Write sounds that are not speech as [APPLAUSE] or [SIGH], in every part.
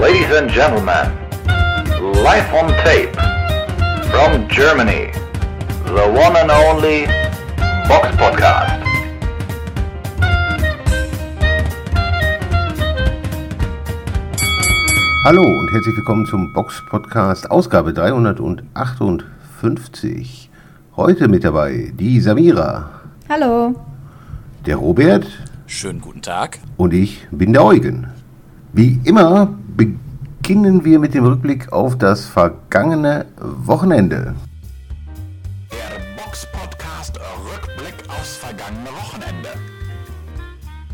Ladies and gentlemen, live on tape from Germany, the one and only Box Podcast. Hallo und herzlich willkommen zum Box Podcast Ausgabe 358. Heute mit dabei die Samira, Hallo. der Robert Schönen guten Tag. und ich bin der Eugen. Wie immer beginnen wir mit dem Rückblick auf das vergangene Wochenende. Der Box Podcast Rückblick aufs vergangene Wochenende.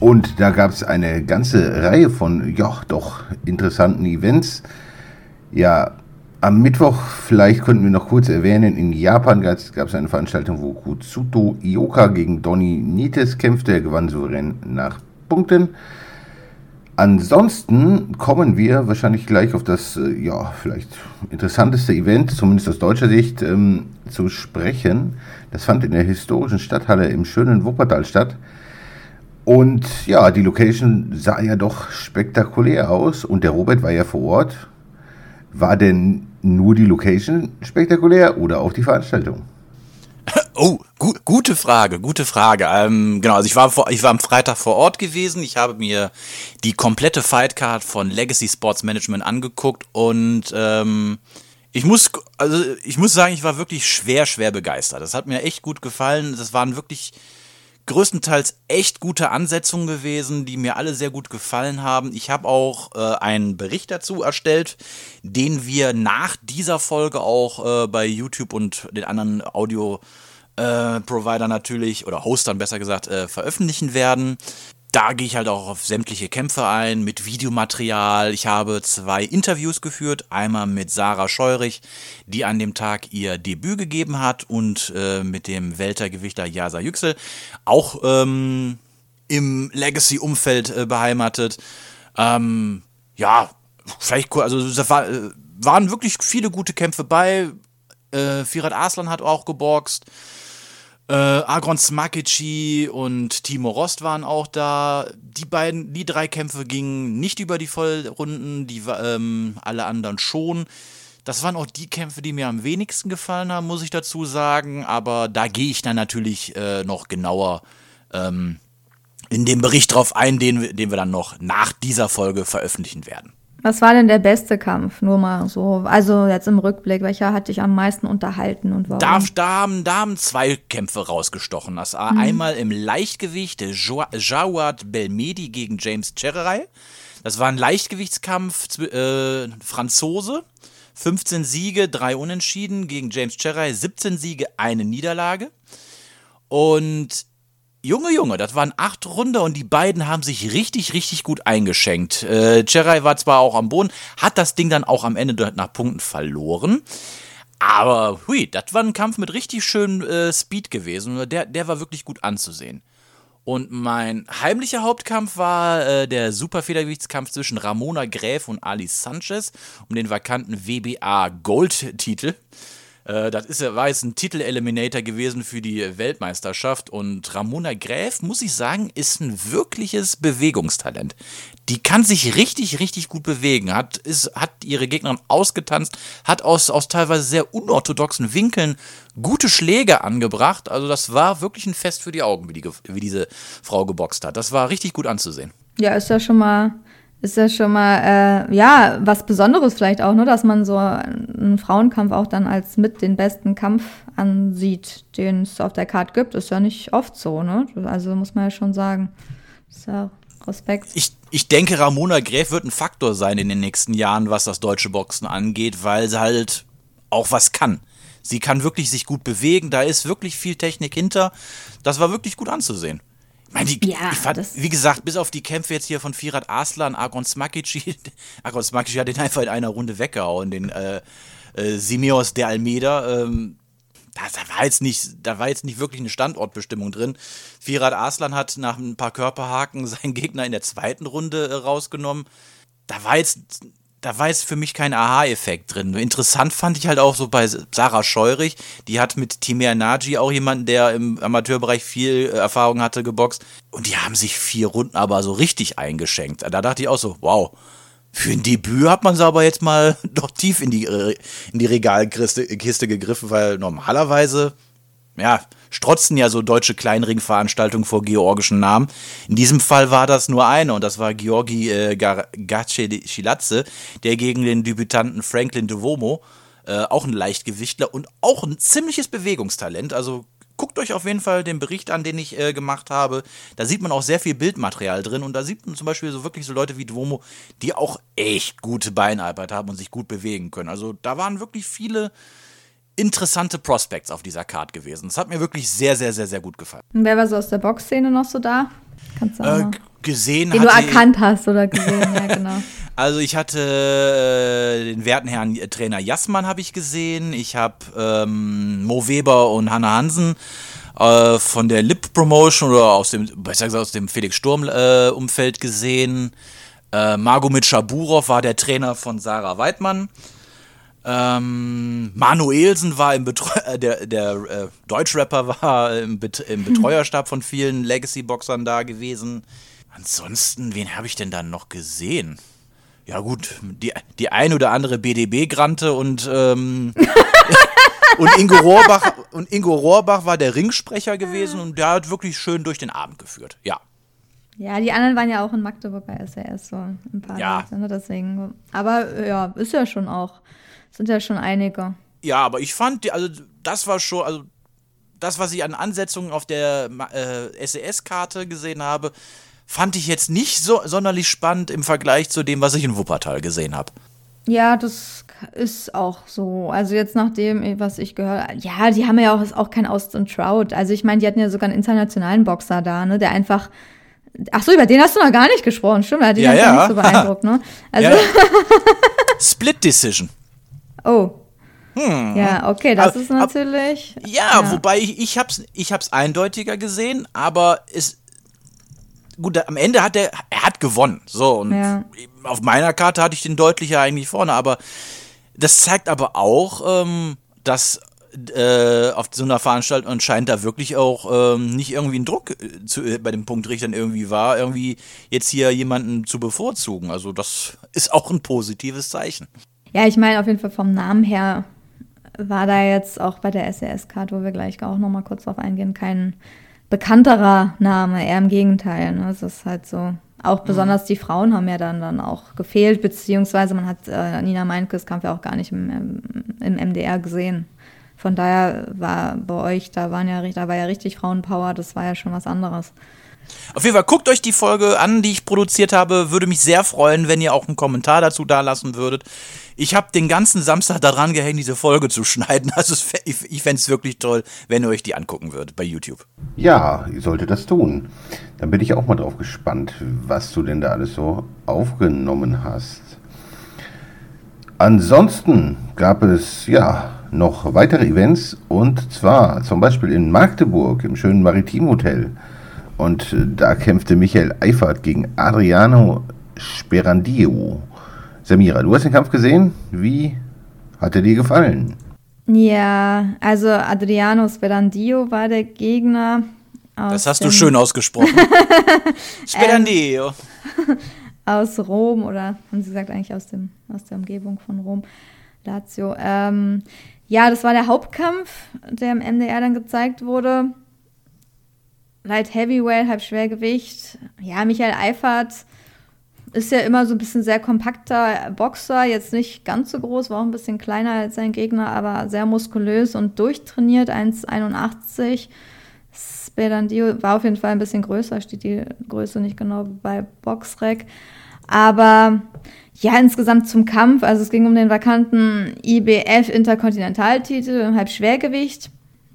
Und da gab es eine ganze Reihe von, ja, doch interessanten Events. Ja, am Mittwoch, vielleicht könnten wir noch kurz erwähnen, in Japan gab es eine Veranstaltung, wo Kutsuto Ioka gegen Donny Nietes kämpfte. Er gewann souverän nach Punkten. Ansonsten kommen wir wahrscheinlich gleich auf das, äh, ja, vielleicht interessanteste Event, zumindest aus deutscher Sicht, ähm, zu sprechen. Das fand in der historischen Stadthalle im schönen Wuppertal statt. Und ja, die Location sah ja doch spektakulär aus und der Robert war ja vor Ort. War denn nur die Location spektakulär oder auch die Veranstaltung? Oh, gu gute Frage, gute Frage. Ähm, genau, also ich war, vor, ich war am Freitag vor Ort gewesen. Ich habe mir die komplette Fightcard von Legacy Sports Management angeguckt und ähm, ich muss, also ich muss sagen, ich war wirklich schwer, schwer begeistert. Das hat mir echt gut gefallen. Das waren wirklich größtenteils echt gute Ansetzungen gewesen, die mir alle sehr gut gefallen haben. Ich habe auch äh, einen Bericht dazu erstellt, den wir nach dieser Folge auch äh, bei YouTube und den anderen Audio äh, Provider natürlich oder Hostern besser gesagt äh, veröffentlichen werden. Da gehe ich halt auch auf sämtliche Kämpfe ein mit Videomaterial. Ich habe zwei Interviews geführt. Einmal mit Sarah Scheurich, die an dem Tag ihr Debüt gegeben hat, und äh, mit dem Weltergewichter Jasa Yüksel, auch ähm, im Legacy-Umfeld äh, beheimatet. Ähm, ja, vielleicht, cool, also da war, äh, waren wirklich viele gute Kämpfe bei. Firat Arslan hat auch geboxt. Äh, Agron Smakici und Timo Rost waren auch da. Die beiden, die drei Kämpfe gingen nicht über die Vollrunden, die ähm, alle anderen schon. Das waren auch die Kämpfe, die mir am wenigsten gefallen haben, muss ich dazu sagen. Aber da gehe ich dann natürlich äh, noch genauer ähm, in dem Bericht drauf ein, den, den wir dann noch nach dieser Folge veröffentlichen werden. Was war denn der beste Kampf? Nur mal so. Also jetzt im Rückblick, welcher hat dich am meisten unterhalten und warum? Da, da, haben, da haben zwei Kämpfe rausgestochen. Das war einmal im Leichtgewicht Jo- Jawad Belmedi gegen James Cherrey. Das war ein Leichtgewichtskampf, äh, Franzose. 15 Siege, 3 Unentschieden gegen James Cherrey, 17 Siege, eine Niederlage. Und Junge, Junge, das waren acht Runde und die beiden haben sich richtig, richtig gut eingeschenkt. Äh, Cherrey war zwar auch am Boden, hat das Ding dann auch am Ende nach Punkten verloren. Aber hui, das war ein Kampf mit richtig schön äh, Speed gewesen. Der, der war wirklich gut anzusehen. Und mein heimlicher Hauptkampf war äh, der Superfedergewichtskampf zwischen Ramona Gräf und Ali Sanchez um den vakanten WBA Gold-Titel. Äh, das ist, war jetzt ein Titel-Eliminator gewesen für die Weltmeisterschaft. Und Ramona Gräf, muss ich sagen, ist ein wirkliches Bewegungstalent. Die kann sich richtig, richtig gut bewegen. Hat, ist, hat ihre Gegnerin ausgetanzt, hat aus, aus teilweise sehr unorthodoxen Winkeln gute Schläge angebracht. Also, das war wirklich ein Fest für die Augen, wie, die, wie diese Frau geboxt hat. Das war richtig gut anzusehen. Ja, ist ja schon mal, ist ja schon mal, äh, ja, was Besonderes vielleicht auch, ne, dass man so einen Frauenkampf auch dann als mit den besten Kampf ansieht, den es auf der Karte gibt. Ist ja nicht oft so, ne? Also muss man ja schon sagen. Ist ja Respekt. Ich, ich denke, Ramona Gräf wird ein Faktor sein in den nächsten Jahren, was das deutsche Boxen angeht, weil sie halt auch was kann. Sie kann wirklich sich gut bewegen, da ist wirklich viel Technik hinter. Das war wirklich gut anzusehen. Meine, die, Ja, ich fand, das- wie gesagt, bis auf die Kämpfe jetzt hier von Firat Aslan, Argon Smakici, [LAUGHS] Argon Smakici hat den einfach in einer Runde weggehauen, den äh, äh, Simeos de Almeida. Ähm, da, da, war jetzt nicht, da war jetzt nicht wirklich eine Standortbestimmung drin. Firat Aslan hat nach ein paar Körperhaken [LAUGHS] seinen Gegner in der zweiten Runde äh, rausgenommen. Da war jetzt, da war jetzt für mich kein Aha-Effekt drin. Interessant fand ich halt auch so bei Sarah Scheurich. Die hat mit Timur Naji auch jemanden, der im Amateurbereich viel äh, Erfahrung hatte, geboxt. Und die haben sich vier Runden aber so richtig eingeschenkt. Da dachte ich auch so, wow, Für ein Debüt hat man sie aber jetzt mal [LAUGHS] doch tief in die, äh, in die Regalkiste Kiste gegriffen, weil normalerweise, ja, strotzen ja so deutsche Kleinringveranstaltungen vor georgischen Namen. In diesem Fall war das nur eine und das war Georgi äh, Gace der gegen den Debütanten Franklin DeVomo, äh, auch ein Leichtgewichtler und auch ein ziemliches Bewegungstalent, also guckt euch auf jeden Fall den Bericht an, den ich äh, gemacht habe. Da sieht man auch sehr viel Bildmaterial drin und da sieht man zum Beispiel so wirklich so Leute wie Duomo, die auch echt gute Beinarbeit haben und sich gut bewegen können. Also da waren wirklich viele interessante Prospects auf dieser Card gewesen. Das hat mir wirklich sehr, sehr, sehr, sehr gut gefallen. Und wer war so aus der Boxszene noch so da? Kannst du auch äh, gesehen Den du erkannt hast oder gesehen, ja genau. [LAUGHS] Also ich hatte äh, den werten Herrn äh, Trainer Jassmann habe ich gesehen. Ich habe ähm, Mo Weber und Hanna Hansen äh, von der Lip Promotion oder aus dem, besser gesagt aus dem Felix Sturm äh, Umfeld gesehen. Äh, Margomit Schaburov war der Trainer von Sarah Weidmann. Ähm, Manuelsen war im Betreu äh, der, der äh, Deutschrapper war im, Bet im [LAUGHS] Betreuerstab von vielen Legacy-Boxern da gewesen. Ansonsten, wen habe ich denn dann noch gesehen? Ja gut, die, die ein oder andere BDB-Grante und, ähm, [LAUGHS] und, Ingo Rohrbach, und Ingo Rohrbach war der Ringsprecher gewesen und der hat wirklich schön durch den Abend geführt, ja. Ja, die anderen waren ja auch in Magdeburg bei SAS so ein paar ja. Leute, ne, deswegen. Aber ja, ist ja schon auch, sind ja schon einige. Ja, aber ich fand, also das war schon, also das, was ich an Ansetzungen auf der äh, SES-Karte gesehen habe, fand ich jetzt nicht so sonderlich spannend im Vergleich zu dem, was ich in Wuppertal gesehen habe. Ja, das ist auch so. Also jetzt nach dem, was ich gehört habe, ja, die haben ja auch, auch kein Austin Trout. Also ich meine, die hatten ja sogar einen internationalen Boxer da, ne, der einfach Ach so, über den hast du noch gar nicht gesprochen, stimmt, hat ja, ja. nicht so beeindruckt, ne? [LAUGHS] Also ja, [LAUGHS] ja. Split Decision. Oh. Hm. Ja, okay, das aber, ist natürlich. Ab, ja, ja, wobei ich, ich hab's, ich hab's eindeutiger gesehen, aber es, gut, am Ende hat er, er hat gewonnen. So, und ja. auf meiner Karte hatte ich den deutlicher eigentlich vorne, aber das zeigt aber auch, ähm, dass äh, auf so einer Veranstaltung anscheinend da wirklich auch ähm, nicht irgendwie ein Druck äh, zu, äh, bei den Punktrichtern irgendwie war, irgendwie jetzt hier jemanden zu bevorzugen. Also das ist auch ein positives Zeichen. Ja, ich meine auf jeden Fall vom Namen her war da jetzt auch bei der SES-Karte, wo wir gleich auch nochmal kurz drauf eingehen, kein bekannterer Name, eher im Gegenteil. Ne? Es ist halt so. Auch mhm. besonders die Frauen haben ja dann, dann auch gefehlt, beziehungsweise man hat äh, Nina Meinkes Kampf ja auch gar nicht im, im MDR gesehen. Von daher war bei euch, da waren ja, da war ja richtig Frauenpower, das war ja schon was anderes. Auf jeden Fall guckt euch die Folge an, die ich produziert habe. Würde mich sehr freuen, wenn ihr auch einen Kommentar dazu da lassen würdet. Ich habe den ganzen Samstag daran gehängt, diese Folge zu schneiden. [LAUGHS] Also ich fände es wirklich toll, wenn ihr euch die angucken würdet bei YouTube. Ja, ihr solltet das tun. Dann bin ich auch mal drauf gespannt, was du denn da alles so aufgenommen hast. Ansonsten gab es ja noch weitere Events und zwar zum Beispiel in Magdeburg im schönen Maritim Hotel. Und äh, da kämpfte Michael Eifert gegen Adriano Sperandio. Samira, du hast den Kampf gesehen. Wie hat er dir gefallen? Ja, also Adriano Sperandio war der Gegner. das hast du schön ausgesprochen. [LAUGHS] Sperandio. [LAUGHS] Aus Rom oder haben sie gesagt eigentlich aus, dem, aus der Umgebung von Rom, Lazio. Ähm, ja, das war der Hauptkampf, der im MDR dann gezeigt wurde. Light Heavyweight, halb Schwergewicht. Ja, Michael Eifert ist ja immer so ein bisschen sehr kompakter Boxer, jetzt nicht ganz so groß, war auch ein bisschen kleiner als sein Gegner, aber sehr muskulös und durchtrainiert, 1,81. Spedandio war auf jeden Fall ein bisschen größer, steht die Größe nicht genau bei Boxrec. Aber ja, insgesamt zum Kampf, also es ging um den vakanten IBF Interkontinentaltitel im Halbschwergewicht.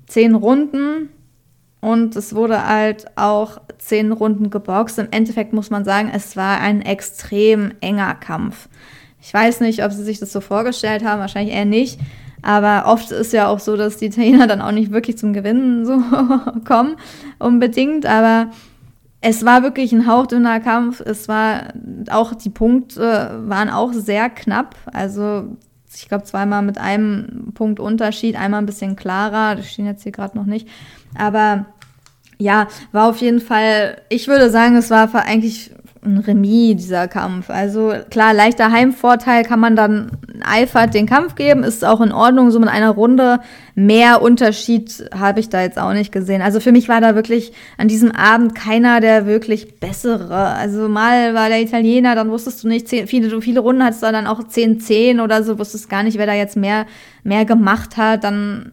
Zehn Runden, und es wurde halt auch zehn Runden geboxt. Im Endeffekt muss man sagen, es war ein extrem enger Kampf. Ich weiß nicht, ob sie sich das so vorgestellt haben, wahrscheinlich eher nicht. Aber oft ist ja auch so, dass die Italiener dann auch nicht wirklich zum Gewinnen so [LAUGHS] kommen, unbedingt. Aber es war wirklich ein hauchdünner Kampf. Es war auch, die Punkte waren auch sehr knapp. Also ich glaube zweimal mit einem Punkt Unterschied, einmal ein bisschen klarer. Das stehen jetzt hier gerade noch nicht. Aber ja, war auf jeden Fall, ich würde sagen, es war eigentlich ein Remis, dieser Kampf. Also klar, leichter Heimvorteil kann man dann Eifert den Kampf geben, ist auch in Ordnung, so mit einer Runde. Mehr Unterschied habe ich da jetzt auch nicht gesehen. Also für mich war da wirklich an diesem Abend keiner der wirklich bessere. Also mal war der Italiener, dann wusstest du nicht, zehn, viele, viele Runden hattest du dann auch 10-10 oder so, wusstest gar nicht, wer da jetzt mehr, mehr gemacht hat. Dann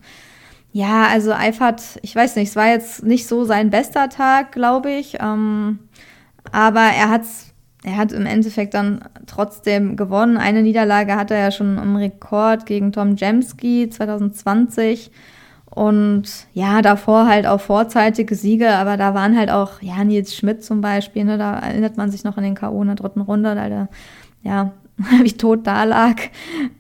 ja, also Eifert, ich weiß nicht, es war jetzt nicht so sein bester Tag, glaube ich. Ähm, aber er hat's, er hat im Endeffekt dann trotzdem gewonnen. Eine Niederlage hat er ja schon im Rekord gegen Tom Jemski 2020. Und ja, davor halt auch vorzeitige Siege, aber da waren halt auch, ja, Nils Schmidt zum Beispiel, ne, da erinnert man sich noch an den K.O. in der dritten Runde, da der, ja, [LAUGHS] wie tot da lag.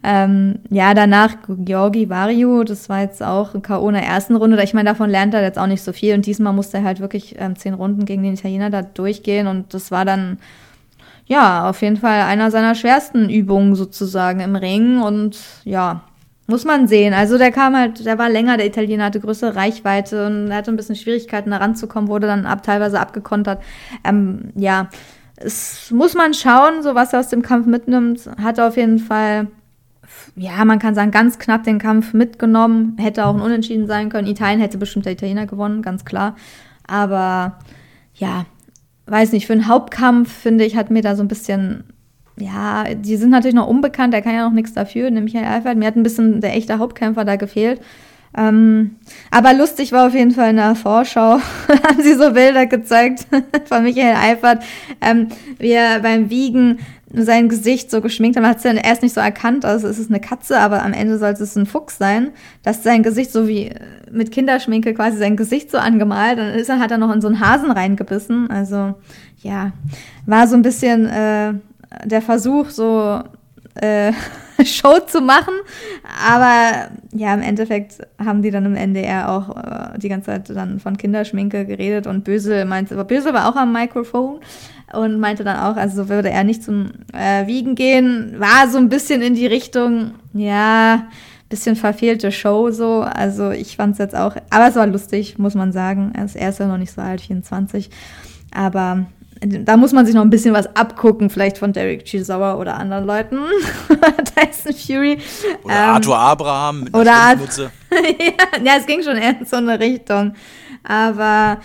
Ähm, ja, danach Georgi Vario, das war jetzt auch ein K.O. in der ersten Runde. Ich meine, davon lernt er jetzt auch nicht so viel. Und diesmal musste er halt wirklich ähm, zehn Runden gegen den Italiener da durchgehen. Und das war dann, ja, auf jeden Fall einer seiner schwersten Übungen sozusagen im Ring. Und ja, muss man sehen. Also der kam halt, der war länger, der Italiener hatte größere Reichweite und er hatte ein bisschen Schwierigkeiten da ranzukommen, wurde dann ab, teilweise abgekontert. Ähm, ja, es muss man schauen, so was er aus dem Kampf mitnimmt. Hat auf jeden Fall, ja, man kann sagen, ganz knapp den Kampf mitgenommen. Hätte auch ein Unentschieden sein können. Italien hätte bestimmt der Italiener gewonnen, ganz klar. Aber ja, weiß nicht, für einen Hauptkampf, finde ich, hat mir da so ein bisschen, ja, die sind natürlich noch unbekannt, der kann ja noch nichts dafür, nämlich Herr Alfred. Mir hat ein bisschen der echte Hauptkämpfer da gefehlt. Ähm, aber lustig war auf jeden Fall in der Vorschau, [LAUGHS] haben sie so Bilder gezeigt [LAUGHS] von Michael Eifert, ähm, wie er beim Wiegen sein Gesicht so geschminkt hat. Man hat es ja erst nicht so erkannt, also es ist eine Katze, aber am Ende sollte es ein Fuchs sein, dass sein Gesicht so wie mit Kinderschminke quasi sein Gesicht so angemalt. Dann ist er, hat er noch in so einen Hasen reingebissen. Also ja, war so ein bisschen äh, der Versuch, so äh, [LAUGHS] Show zu machen. Aber ja, im Endeffekt haben die dann im NDR auch äh, die ganze Zeit dann von Kinderschminke geredet und Bösel meinte, aber Bösel war auch am Mikrofon und meinte dann auch, also würde er nicht zum äh, Wiegen gehen, war so ein bisschen in die Richtung, ja, bisschen verfehlte Show so. Also ich fand es jetzt auch, aber es war lustig, muss man sagen. Er ist ja noch nicht so alt, 24. Aber da muss man sich noch ein bisschen was abgucken, vielleicht von Derek Chisauer oder anderen Leuten. [LAUGHS] Tyson Fury. Oder ähm, Arthur Abraham mit oder Art ja, [LAUGHS] ja, es ging schon eher in so eine Richtung. Aber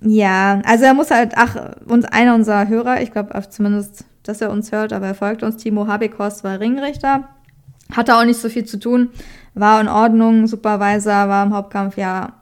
ja, also er muss halt, ach, uns einer unserer Hörer, ich glaube zumindest, dass er uns hört, aber er folgt uns, Timo Habekost war Ringrichter. Hatte auch nicht so viel zu tun, war in Ordnung, Supervisor, war im Hauptkampf ja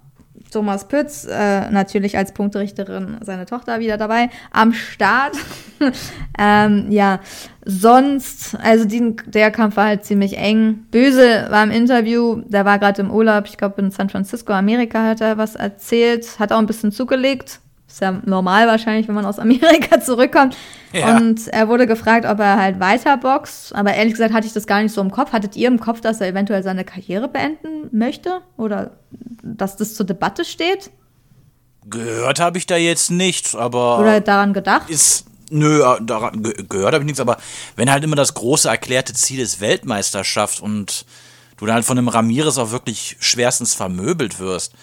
Thomas Pütz, äh, natürlich als Punkterichterin seine Tochter wieder dabei, am Start. [LAUGHS] ähm, ja, sonst, also die, der Kampf war halt ziemlich eng. Böse war im Interview, der war gerade im Urlaub, ich glaube in San Francisco, Amerika hat er was erzählt, hat auch ein bisschen zugelegt. Ist ja normal wahrscheinlich, wenn man aus Amerika [LAUGHS] zurückkommt. Ja. Und er wurde gefragt, ob er halt weiter boxt. Aber ehrlich gesagt hatte ich das gar nicht so im Kopf. Hattet ihr im Kopf, dass er eventuell seine Karriere beenden möchte? Oder dass das zur Debatte steht? Gehört habe ich da jetzt nicht, aber. Oder daran gedacht? Ist. Nö, daran gehört habe ich nichts, aber wenn halt immer das große erklärte Ziel ist Weltmeisterschaft und du dann halt von einem Ramirez auch wirklich schwerstens vermöbelt wirst,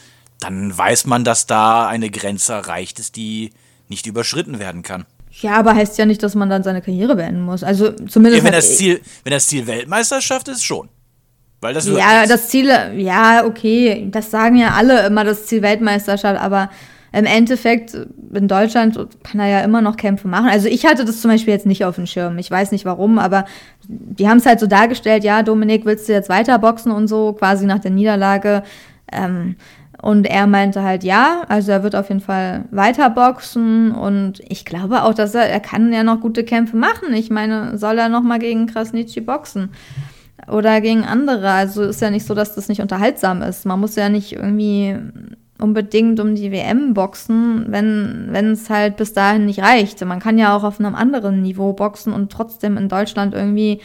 dann weiß man, dass da eine Grenze erreicht ist, die nicht überschritten werden kann. Ja, aber heißt ja nicht, dass man dann seine Karriere beenden muss. Also zumindest. Ja, wenn, das Ziel, wenn das Ziel Weltmeisterschaft ist, schon. Weil das ja, das Ziel, ja, okay, das sagen ja alle immer, das Ziel Weltmeisterschaft, aber im Endeffekt in Deutschland kann er ja immer noch Kämpfe machen. Also ich hatte das zum Beispiel jetzt nicht auf dem Schirm. Ich weiß nicht warum, aber die haben es halt so dargestellt, ja, Dominik, willst du jetzt weiter boxen und so, quasi nach der Niederlage. Ähm, und er meinte halt ja, also er wird auf jeden Fall weiter boxen und ich glaube auch, dass er, er kann ja noch gute Kämpfe machen. Ich meine, soll er noch mal gegen Krasnitschi boxen? Oder gegen andere. Also ist ja nicht so, dass das nicht unterhaltsam ist. Man muss ja nicht irgendwie unbedingt um die WM boxen, wenn es halt bis dahin nicht reicht. Man kann ja auch auf einem anderen Niveau boxen und trotzdem in Deutschland irgendwie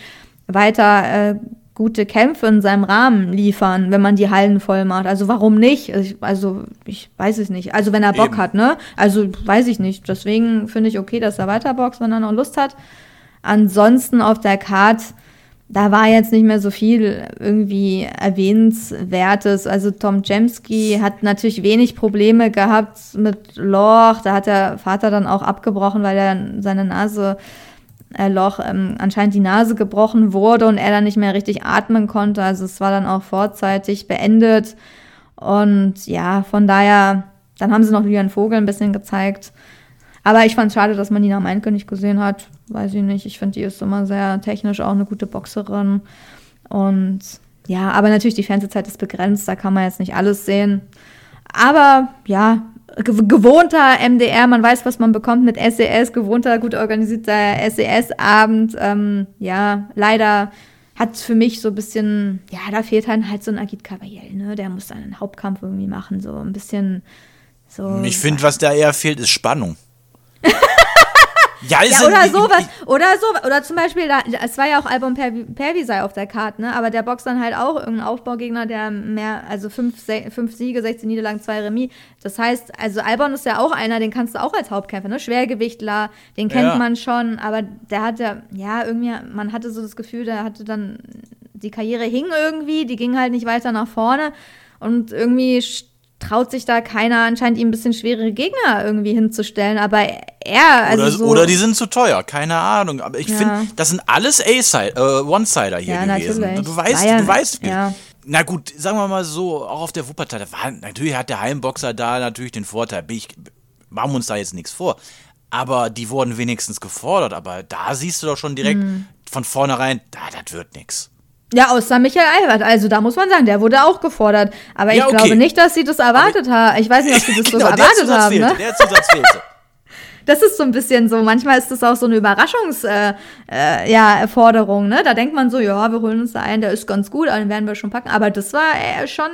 weiter äh, gute Kämpfe in seinem Rahmen liefern, wenn man die Hallen voll macht. Also warum nicht? Also ich, also ich weiß es nicht. Also wenn er Bock Eben. hat, ne? Also weiß ich nicht. Deswegen finde ich okay, dass er weiter boxt, wenn er noch Lust hat. Ansonsten auf der Card, da war jetzt nicht mehr so viel irgendwie erwähnenswertes. Also Tom Jemski hat natürlich wenig Probleme gehabt mit Loch. Da hat der Vater dann auch abgebrochen, weil er seine Nase äh, Loch ähm, anscheinend die Nase gebrochen wurde und er dann nicht mehr richtig atmen konnte. Also es war dann auch vorzeitig beendet. Und ja, von daher, dann haben sie noch Julian Vogel ein bisschen gezeigt. Aber ich fand es schade, dass man Nina Meinke nicht gesehen hat. Weiß ich nicht. Ich finde, die ist immer sehr technisch auch eine gute Boxerin. Und ja, aber natürlich die Fernsehzeit ist begrenzt, da kann man jetzt nicht alles sehen. Aber ja, gewohnter MDR, man weiß, was man bekommt mit SES, gewohnter, gut organisierter SES-Abend. Ähm, ja, leider hat für mich so ein bisschen, ja, da fehlt halt, halt so ein Agit Cavaliel, ne? Der muss dann einen Hauptkampf irgendwie machen, so ein bisschen so. Ich finde, was da eher fehlt, ist Spannung. [LAUGHS] Ja, ja oder sowas. Oder so, oder zum Beispiel, da, es war ja auch Album Pervisai auf der Karte, ne? Aber der boxt dann halt auch irgendein Aufbaugegner, der mehr, also fünf, fünf Siege, 16 Niederlagen, zwei Remis. Das heißt, also Albon ist ja auch einer, den kannst du auch als Hauptkämpfer, ne? Schwergewichtler, den kennt ja. man schon, aber der hatte, ja, irgendwie, man hatte so das Gefühl, der hatte dann, die Karriere hing irgendwie, die ging halt nicht weiter nach vorne und irgendwie traut sich da keiner anscheinend ihm ein bisschen schwere Gegner irgendwie hinzustellen, aber er, also oder, so oder die sind zu teuer, keine Ahnung. Aber ich ja. finde, das sind alles A-Side, äh, One-Sider hier ja, gewesen. Natürlich. Du weißt, ja, du weißt, ja. na gut, sagen wir mal so, auch auf der Wuppertal, war, natürlich hat der Heimboxer da natürlich den Vorteil. Ich, machen wir uns da jetzt nichts vor. Aber die wurden wenigstens gefordert. Aber da siehst du doch schon direkt mhm. von vornherein, da, das wird nichts. Ja, außer Michael Albert. Also da muss man sagen, der wurde auch gefordert. Aber ja, ich okay. glaube nicht, dass sie das erwartet haben. Ich weiß nicht, ob sie [LAUGHS] das genau, so erwartet haben. Fehlte, ne? Der Zusatz fehlte. Das ist so ein bisschen so, manchmal ist das auch so eine Überraschungserforderung, äh, äh, ja, ne? Da denkt man so, ja, wir holen uns da einen, der ist ganz gut, den werden wir schon packen. Aber das war äh, schon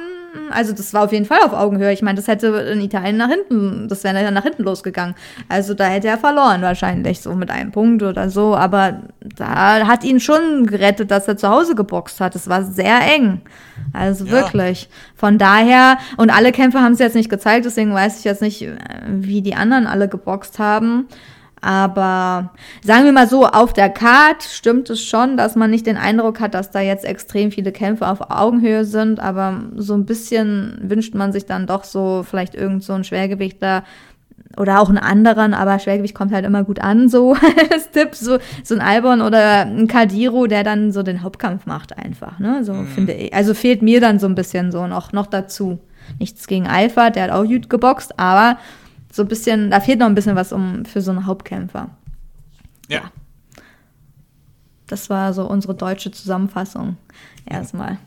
also das war auf jeden Fall auf Augenhöhe. Ich meine, das hätte in Italien nach hinten, das wäre dann nach hinten losgegangen. Also da hätte er verloren wahrscheinlich, so mit einem Punkt oder so. Aber da hat ihn schon gerettet, dass er zu Hause geboxt hat. Es war sehr eng. Also ja. wirklich. Von daher, und alle Kämpfe haben es jetzt nicht gezeigt, deswegen weiß ich jetzt nicht, äh, wie die anderen alle geboxt haben. Aber sagen wir mal so, auf der Card stimmt es schon, dass man nicht den Eindruck hat, dass da jetzt extrem viele Kämpfe auf Augenhöhe sind. Aber so ein bisschen wünscht man sich dann doch so vielleicht irgend so ein Schwergewichter oder auch einen anderen, aber Schwergewicht kommt halt immer gut an, so [LAUGHS] als Tipp, so, so ein Albon oder ein Kadiro, der dann so den Hauptkampf macht einfach, ne, so mhm. finde ich. Also fehlt mir dann so ein bisschen so noch, noch dazu. Nichts gegen Alpha, der hat auch gut geboxt, aber so ein bisschen, da fehlt noch ein bisschen was um für so einen Hauptkämpfer. Ja. ja. Das war so unsere deutsche Zusammenfassung erstmal.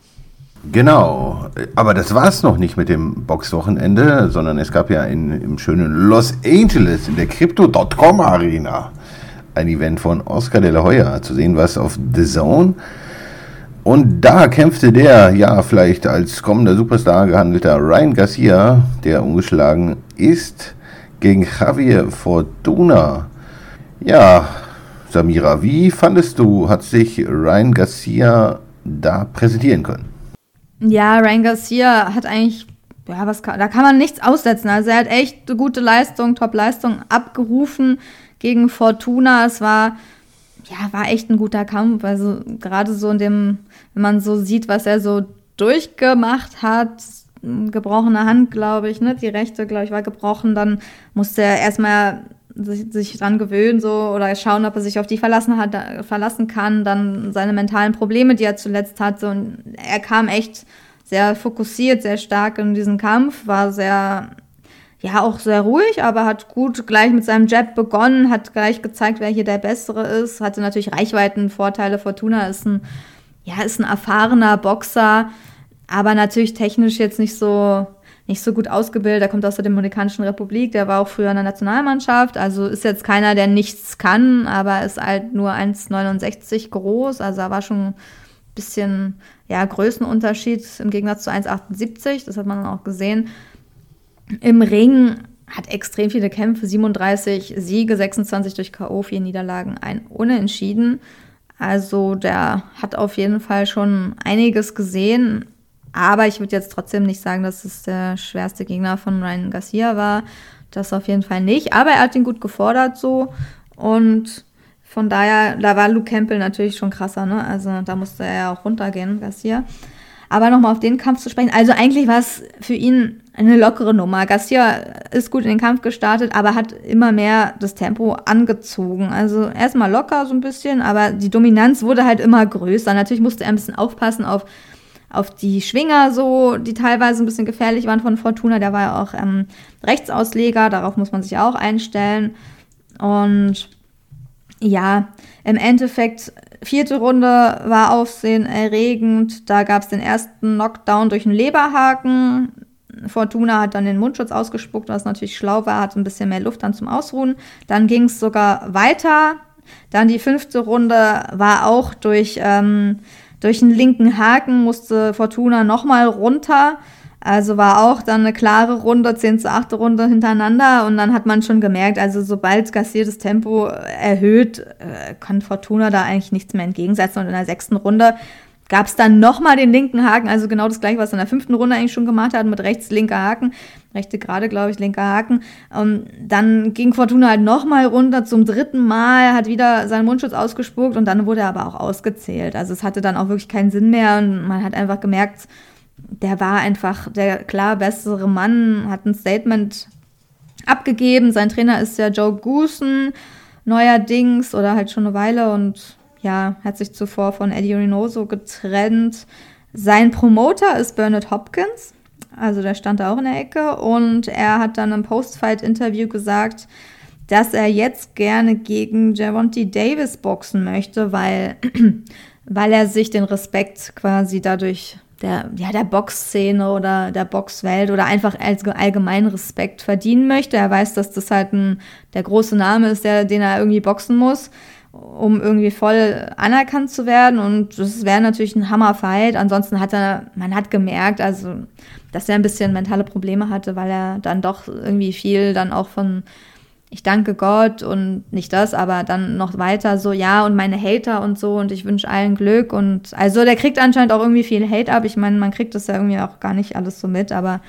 Genau, aber das war es noch nicht mit dem Boxwochenende, sondern es gab ja in, im schönen Los Angeles in der Crypto.com Arena ein Event von Oscar de la Hoya zu sehen, was auf The Zone. Und da kämpfte der, ja, vielleicht als kommender Superstar gehandelter Ryan Garcia, der ungeschlagen ist, gegen Javier Fortuna. Ja, Samira, wie fandest du, hat sich Ryan Garcia da präsentieren können? Ja, Ryan Garcia hat eigentlich, ja, was kann, da kann man nichts aussetzen. Also er hat echt eine gute Leistung, Top-Leistung abgerufen gegen Fortuna. Es war, ja, war echt ein guter Kampf. Also gerade so in dem, wenn man so sieht, was er so durchgemacht hat, gebrochene Hand, glaube ich, ne? Die rechte, glaube ich, war gebrochen. Dann musste er erstmal sich, sich dran gewöhnen, so oder schauen, ob er sich auf die verlassen hat, verlassen kann. Dann seine mentalen Probleme, die er zuletzt hatte. Und er kam echt sehr fokussiert, sehr stark in diesen Kampf, war sehr, ja, auch sehr ruhig, aber hat gut gleich mit seinem Jab begonnen, hat gleich gezeigt, wer hier der Bessere ist, hatte natürlich Reichweitenvorteile. Fortuna ist ein, ja, ist ein erfahrener Boxer aber natürlich technisch jetzt nicht so nicht so gut ausgebildet. Er kommt aus der Dominikanischen Republik, der war auch früher in der Nationalmannschaft, also ist jetzt keiner, der nichts kann, aber ist halt nur 1,69 groß, also er war schon ein bisschen ja, Größenunterschied im Gegensatz zu 1,78, das hat man dann auch gesehen. Im Ring hat extrem viele Kämpfe, 37 Siege, 26 durch K.O., 4 Niederlagen, ein Unentschieden. Also der hat auf jeden Fall schon einiges gesehen, aber ich würde jetzt trotzdem nicht sagen, dass es der schwerste Gegner von Ryan Garcia war. Das auf jeden Fall nicht. Aber er hat ihn gut gefordert so. Und Von daher, da war Luke Campbell natürlich schon krasser, ne? Also da musste er ja auch runtergehen, Garcia. Aber nochmal auf den Kampf zu sprechen. Also eigentlich war es für ihn eine lockere Nummer. Garcia ist gut in den Kampf gestartet, aber hat immer mehr das Tempo angezogen. Also erstmal locker so ein bisschen, aber die Dominanz wurde halt immer größer. Natürlich musste er ein bisschen aufpassen auf, auf die Schwinger so, die teilweise ein bisschen gefährlich waren von Fortuna. Der war ja auch ähm, Rechtsausleger, darauf muss man sich auch einstellen. Und ja, im Endeffekt, vierte Runde war aufsehenerregend. Da gab es den ersten Knockdown durch einen Leberhaken. Fortuna hat dann den Mundschutz ausgespuckt, was natürlich schlau war, hat ein bisschen mehr Luft dann zum Ausruhen. Dann ging es sogar weiter. Dann die fünfte Runde war auch durch, ähm, durch einen linken Haken, musste Fortuna nochmal runter. Also war auch dann eine klare Runde, 10 zu 8 Runde hintereinander und dann hat man schon gemerkt, also sobald Garcia das Tempo erhöht, äh, kann Fortuna da eigentlich nichts mehr entgegensetzen und in der sechsten Runde gab es dann nochmal den linken Haken, also genau das gleiche, was in der fünften Runde eigentlich schon gemacht hat, mit rechts linker Haken, rechte gerade, glaube ich, linker Haken. Und dann ging Fortuna halt nochmal runter zum dritten Mal, hat wieder seinen Mundschutz ausgespuckt und dann wurde er aber auch ausgezählt. Also es hatte dann auch wirklich keinen Sinn mehr und man hat einfach gemerkt, der war einfach der klar bessere Mann, hat ein Statement abgegeben. Sein Trainer ist ja Joe Goosen, neuerdings oder halt schon eine Weile und ja, hat sich zuvor von Eddie Reynoso getrennt. Sein Promoter ist Bernard Hopkins, also der stand da auch in der Ecke und er hat dann im Post-Fight-Interview gesagt, dass er jetzt gerne gegen Javonte Davis boxen möchte, weil, [CLEARS THROAT] weil er sich den Respekt quasi dadurch der, ja, der Boxszene oder der Boxwelt oder einfach als allgemeinen Respekt verdienen möchte. Er weiß, dass das halt ein, der große Name ist, der, den er irgendwie boxen muss, um irgendwie voll anerkannt zu werden. Und das wäre natürlich ein Hammerfight. Ansonsten hat er, man hat gemerkt, also, dass er ein bisschen mentale Probleme hatte, weil er dann doch irgendwie viel dann auch von ich danke Gott und nicht das, aber dann noch weiter so, ja, und meine Hater und so und ich wünsche allen Glück und also der kriegt anscheinend auch irgendwie viel Hate ab. Ich meine, man kriegt das ja irgendwie auch gar nicht alles so mit, aber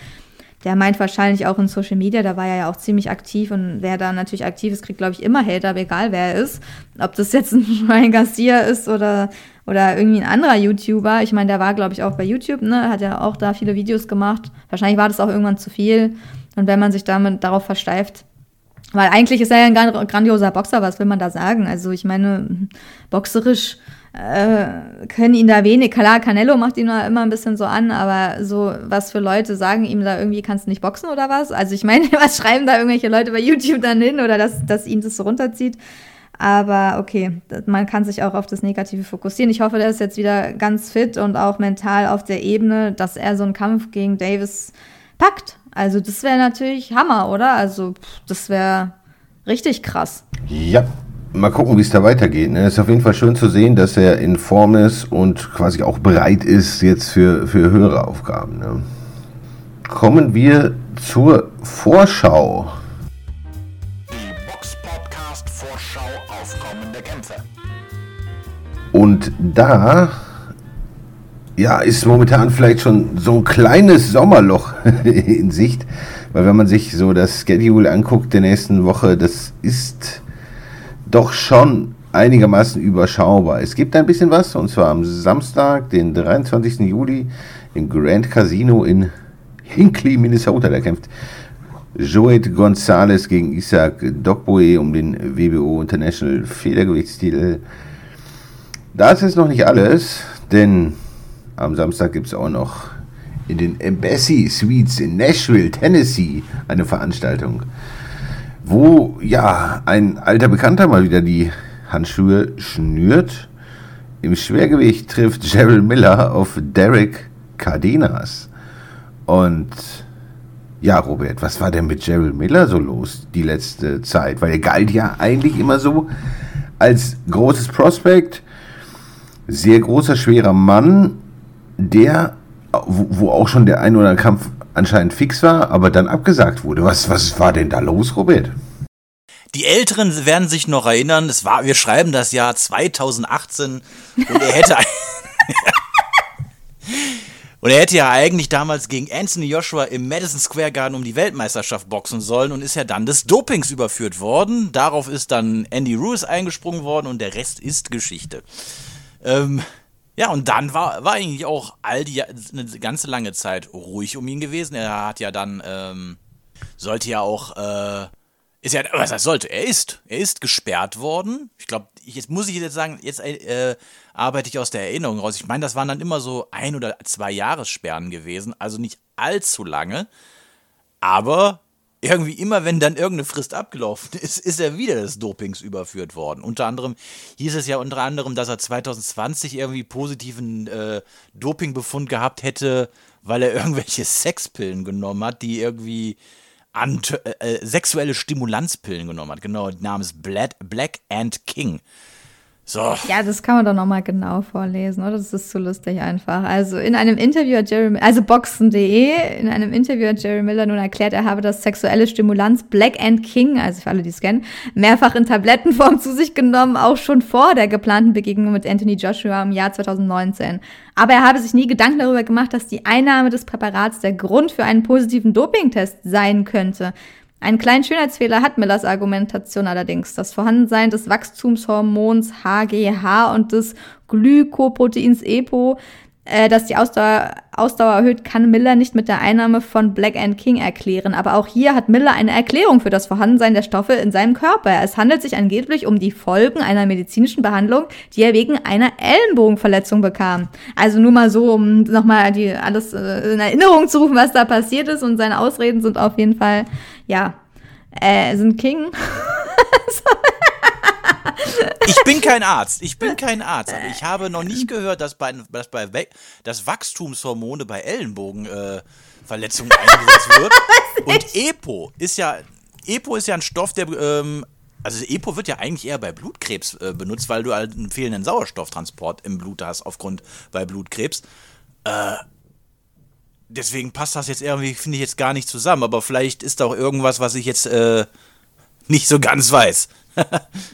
der meint wahrscheinlich auch in Social Media, da war er ja auch ziemlich aktiv und wer da natürlich aktiv ist, kriegt, glaube ich, immer Hate ab, egal wer er ist. Ob das jetzt ein [LAUGHS] Ryan Garcia ist oder, oder irgendwie ein anderer YouTuber. Ich meine, der war, glaube ich, auch bei YouTube, ne, hat ja auch da viele Videos gemacht. Wahrscheinlich war das auch irgendwann zu viel. Und wenn man sich damit darauf versteift, weil eigentlich ist er ja ein grandioser Boxer, was will man da sagen? Also ich meine, boxerisch äh, können ihn da wenig. Klar, Canelo macht ihn immer ein bisschen so an, aber so, was für Leute sagen ihm da irgendwie, kannst du nicht boxen oder was? Also ich meine, [LAUGHS] was schreiben da irgendwelche Leute bei YouTube dann hin oder dass, dass ihn das so runterzieht? Aber okay, man kann sich auch auf das Negative fokussieren. Ich hoffe, der ist jetzt wieder ganz fit und auch mental auf der Ebene, dass er so einen Kampf gegen Davis packt. Also das wäre natürlich Hammer, oder? Also das wäre richtig krass. Ja, mal gucken, wie es da weitergeht. Es ne? ist auf jeden Fall schön zu sehen, dass er in Form ist und quasi auch bereit ist jetzt für, für höhere Aufgaben. Ne? Kommen wir zur Vorschau. Die Box Podcast Vorschau auf kommende Kämpfe. Und da ja, ist momentan vielleicht schon so ein kleines Sommerloch [LAUGHS] in Sicht, weil wenn man sich so das Schedule anguckt der nächsten Woche, das ist doch schon einigermaßen überschaubar. Es gibt ein bisschen was, und zwar am Samstag, den 23. Juli, im Grand Casino in Hinckley, Minnesota. Da kämpft Joet Gonzalez gegen Isaac Dogboe um den WBO International Federgewichtstitel. Das ist noch nicht alles, denn am Samstag gibt es auch noch in den Embassy Suites in Nashville, Tennessee, eine Veranstaltung, wo ja ein alter Bekannter mal wieder die Handschuhe schnürt. Im Schwergewicht trifft Gerald Miller auf Derek Cardenas. Und ja, Robert, was war denn mit Gerald Miller so los die letzte Zeit? Weil er galt ja eigentlich immer so als großes Prospect, sehr großer, schwerer Mann, der, wo, wo auch schon der ein oder andere Kampf anscheinend fix war, aber dann abgesagt wurde. Was, was war denn da los, Robert? Die Älteren werden sich noch erinnern, es war, wir schreiben das Jahr 2018 und er hätte [LAUGHS] Und er hätte ja eigentlich damals gegen Anthony Joshua im Madison Square Garden um die Weltmeisterschaft boxen sollen und ist ja dann des Dopings überführt worden. Darauf ist dann Andy Ruiz eingesprungen worden und der Rest ist Geschichte. Ähm, ja, und dann war, war eigentlich auch all die eine ganze lange Zeit ruhig um ihn gewesen. Er hat ja dann, ähm, sollte ja auch, äh, ist ja, was er sollte, er ist, er ist gesperrt worden. Ich glaube, jetzt muss ich jetzt sagen, jetzt äh, arbeite ich aus der Erinnerung raus. Ich meine, das waren dann immer so ein oder zwei Jahressperren gewesen, also nicht allzu lange. Aber irgendwie immer, wenn dann irgendeine Frist abgelaufen ist, ist er wieder des Dopings überführt worden. Unter anderem hieß es ja unter anderem, dass er 2020 irgendwie positiven äh, Dopingbefund gehabt hätte, weil er irgendwelche Sexpillen genommen hat, die irgendwie äh, äh, sexuelle Stimulanzpillen genommen hat. Genau, namens Black, Black and King. So. Ja, das kann man doch nochmal genau vorlesen, oder? Das ist zu lustig einfach. Also in einem Interview hat Jerry, also boxen.de, in einem Interview hat Jerry Miller nun erklärt, er habe das sexuelle Stimulanz Black and King, also für alle, die es kennen, mehrfach in Tablettenform zu sich genommen, auch schon vor der geplanten Begegnung mit Anthony Joshua im Jahr 2019. Aber er habe sich nie Gedanken darüber gemacht, dass die Einnahme des Präparats der Grund für einen positiven Dopingtest sein könnte. Einen kleinen Schönheitsfehler hat Millers Argumentation allerdings. Das Vorhandensein des Wachstumshormons HGH und des Glykoproteins EPO, äh, das die Ausdauer, Ausdauer erhöht, kann Miller nicht mit der Einnahme von Black and King erklären. Aber auch hier hat Miller eine Erklärung für das Vorhandensein der Stoffe in seinem Körper. Es handelt sich angeblich um die Folgen einer medizinischen Behandlung, die er wegen einer Ellenbogenverletzung bekam. Also nur mal so, um nochmal die alles äh, in Erinnerung zu rufen, was da passiert ist. Und seine Ausreden sind auf jeden Fall ja, äh, sind King. [LAUGHS] ich bin kein Arzt. Ich bin kein Arzt. Aber ich habe noch nicht gehört, dass bei, dass bei dass Wachstumshormone bei Ellenbogenverletzungen äh, eingesetzt wird. [LAUGHS] Und EPO ist ja EPO ist ja ein Stoff, der ähm, also EPO wird ja eigentlich eher bei Blutkrebs äh, benutzt, weil du halt einen fehlenden Sauerstofftransport im Blut hast aufgrund bei Blutkrebs. Äh, deswegen passt das jetzt irgendwie, finde ich jetzt gar nicht zusammen. Aber vielleicht ist da auch irgendwas, was ich jetzt äh, nicht so ganz weiß.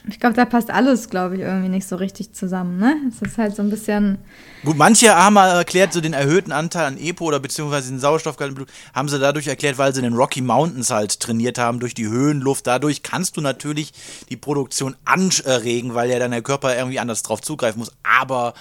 Ich glaube, da passt alles, glaube ich, irgendwie nicht so richtig zusammen. Ne? Es ist halt so ein bisschen. Gut, manche haben erklärt, so den erhöhten Anteil an EPO oder beziehungsweise den Sauerstoffgehalt im Blut, haben sie dadurch erklärt, weil sie in den Rocky Mountains halt trainiert haben, durch die Höhenluft. Dadurch kannst du natürlich die Produktion anregen, weil ja dann der Körper irgendwie anders drauf zugreifen muss. Aber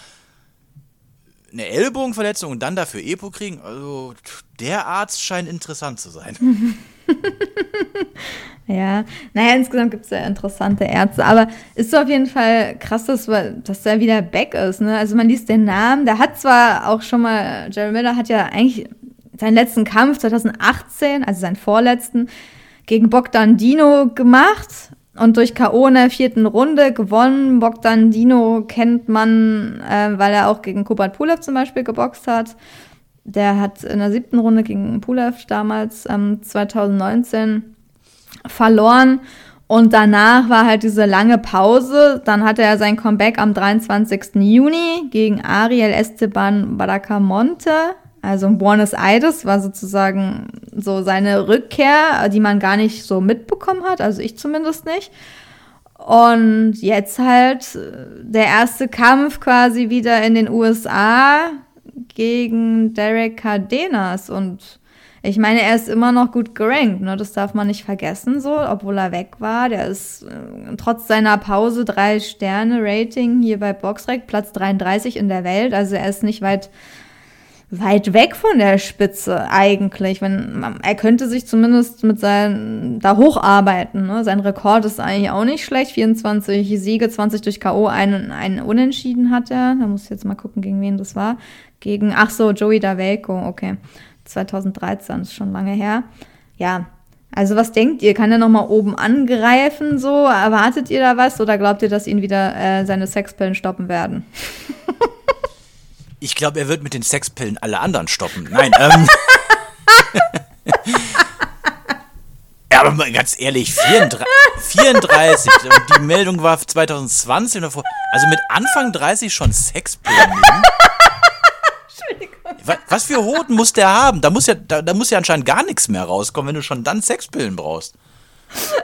eine Ellbogenverletzung und dann dafür Epo kriegen, also der Arzt scheint interessant zu sein. [LAUGHS] [LAUGHS] ja, naja, insgesamt gibt es ja interessante Ärzte, aber ist so auf jeden Fall krass, dass, dass er wieder back ist. Ne? Also man liest den Namen, der hat zwar auch schon mal, Jerry Miller hat ja eigentlich seinen letzten Kampf 2018, also seinen vorletzten, gegen Bogdan Dino gemacht und durch K.O. in der vierten Runde gewonnen. Bogdan Dino kennt man, äh, weil er auch gegen Kubat Pulev zum Beispiel geboxt hat. Der hat in der siebten Runde gegen Pulev damals ähm, 2019 verloren. Und danach war halt diese lange Pause. Dann hatte er sein Comeback am 23. Juni gegen Ariel Esteban Baracamonte also Buenos Aires war sozusagen so seine Rückkehr, die man gar nicht so mitbekommen hat, also ich zumindest nicht. Und jetzt halt äh, der erste Kampf quasi wieder in den USA gegen Derek Cardenas. Und ich meine, er ist immer noch gut gerankt, ne? das darf man nicht vergessen, so, obwohl er weg war. Der ist äh, trotz seiner Pause drei Sterne Rating hier bei Boxrec, Platz 33 in der Welt. Also er ist nicht weit weit weg von der Spitze eigentlich. Wenn, er könnte sich zumindest mit seinen da hocharbeiten. Ne? Sein Rekord ist eigentlich auch nicht schlecht. 24 Siege, 20 durch K.O., einen, einen Unentschieden hat er. Da muss ich jetzt mal gucken, gegen wen das war. Gegen, ach so, Joey Davelko, okay. 2013, ist schon lange her. Ja, also was denkt ihr? Kann er nochmal oben angreifen so? Erwartet ihr da was? Oder glaubt ihr, dass ihn wieder äh, seine Sexpillen stoppen werden? Ich glaube, er wird mit den Sexpillen alle anderen stoppen. Nein, ähm. [LAUGHS] ja, aber mal ganz ehrlich, 34, 34 die Meldung war 2020 oder vor. Also mit Anfang 30 schon Sexpillen nehmen. Was, für Hoden muss der haben? Da muss ja, da, da muss ja anscheinend gar nichts mehr rauskommen, wenn du schon dann Sexpillen brauchst. [LAUGHS]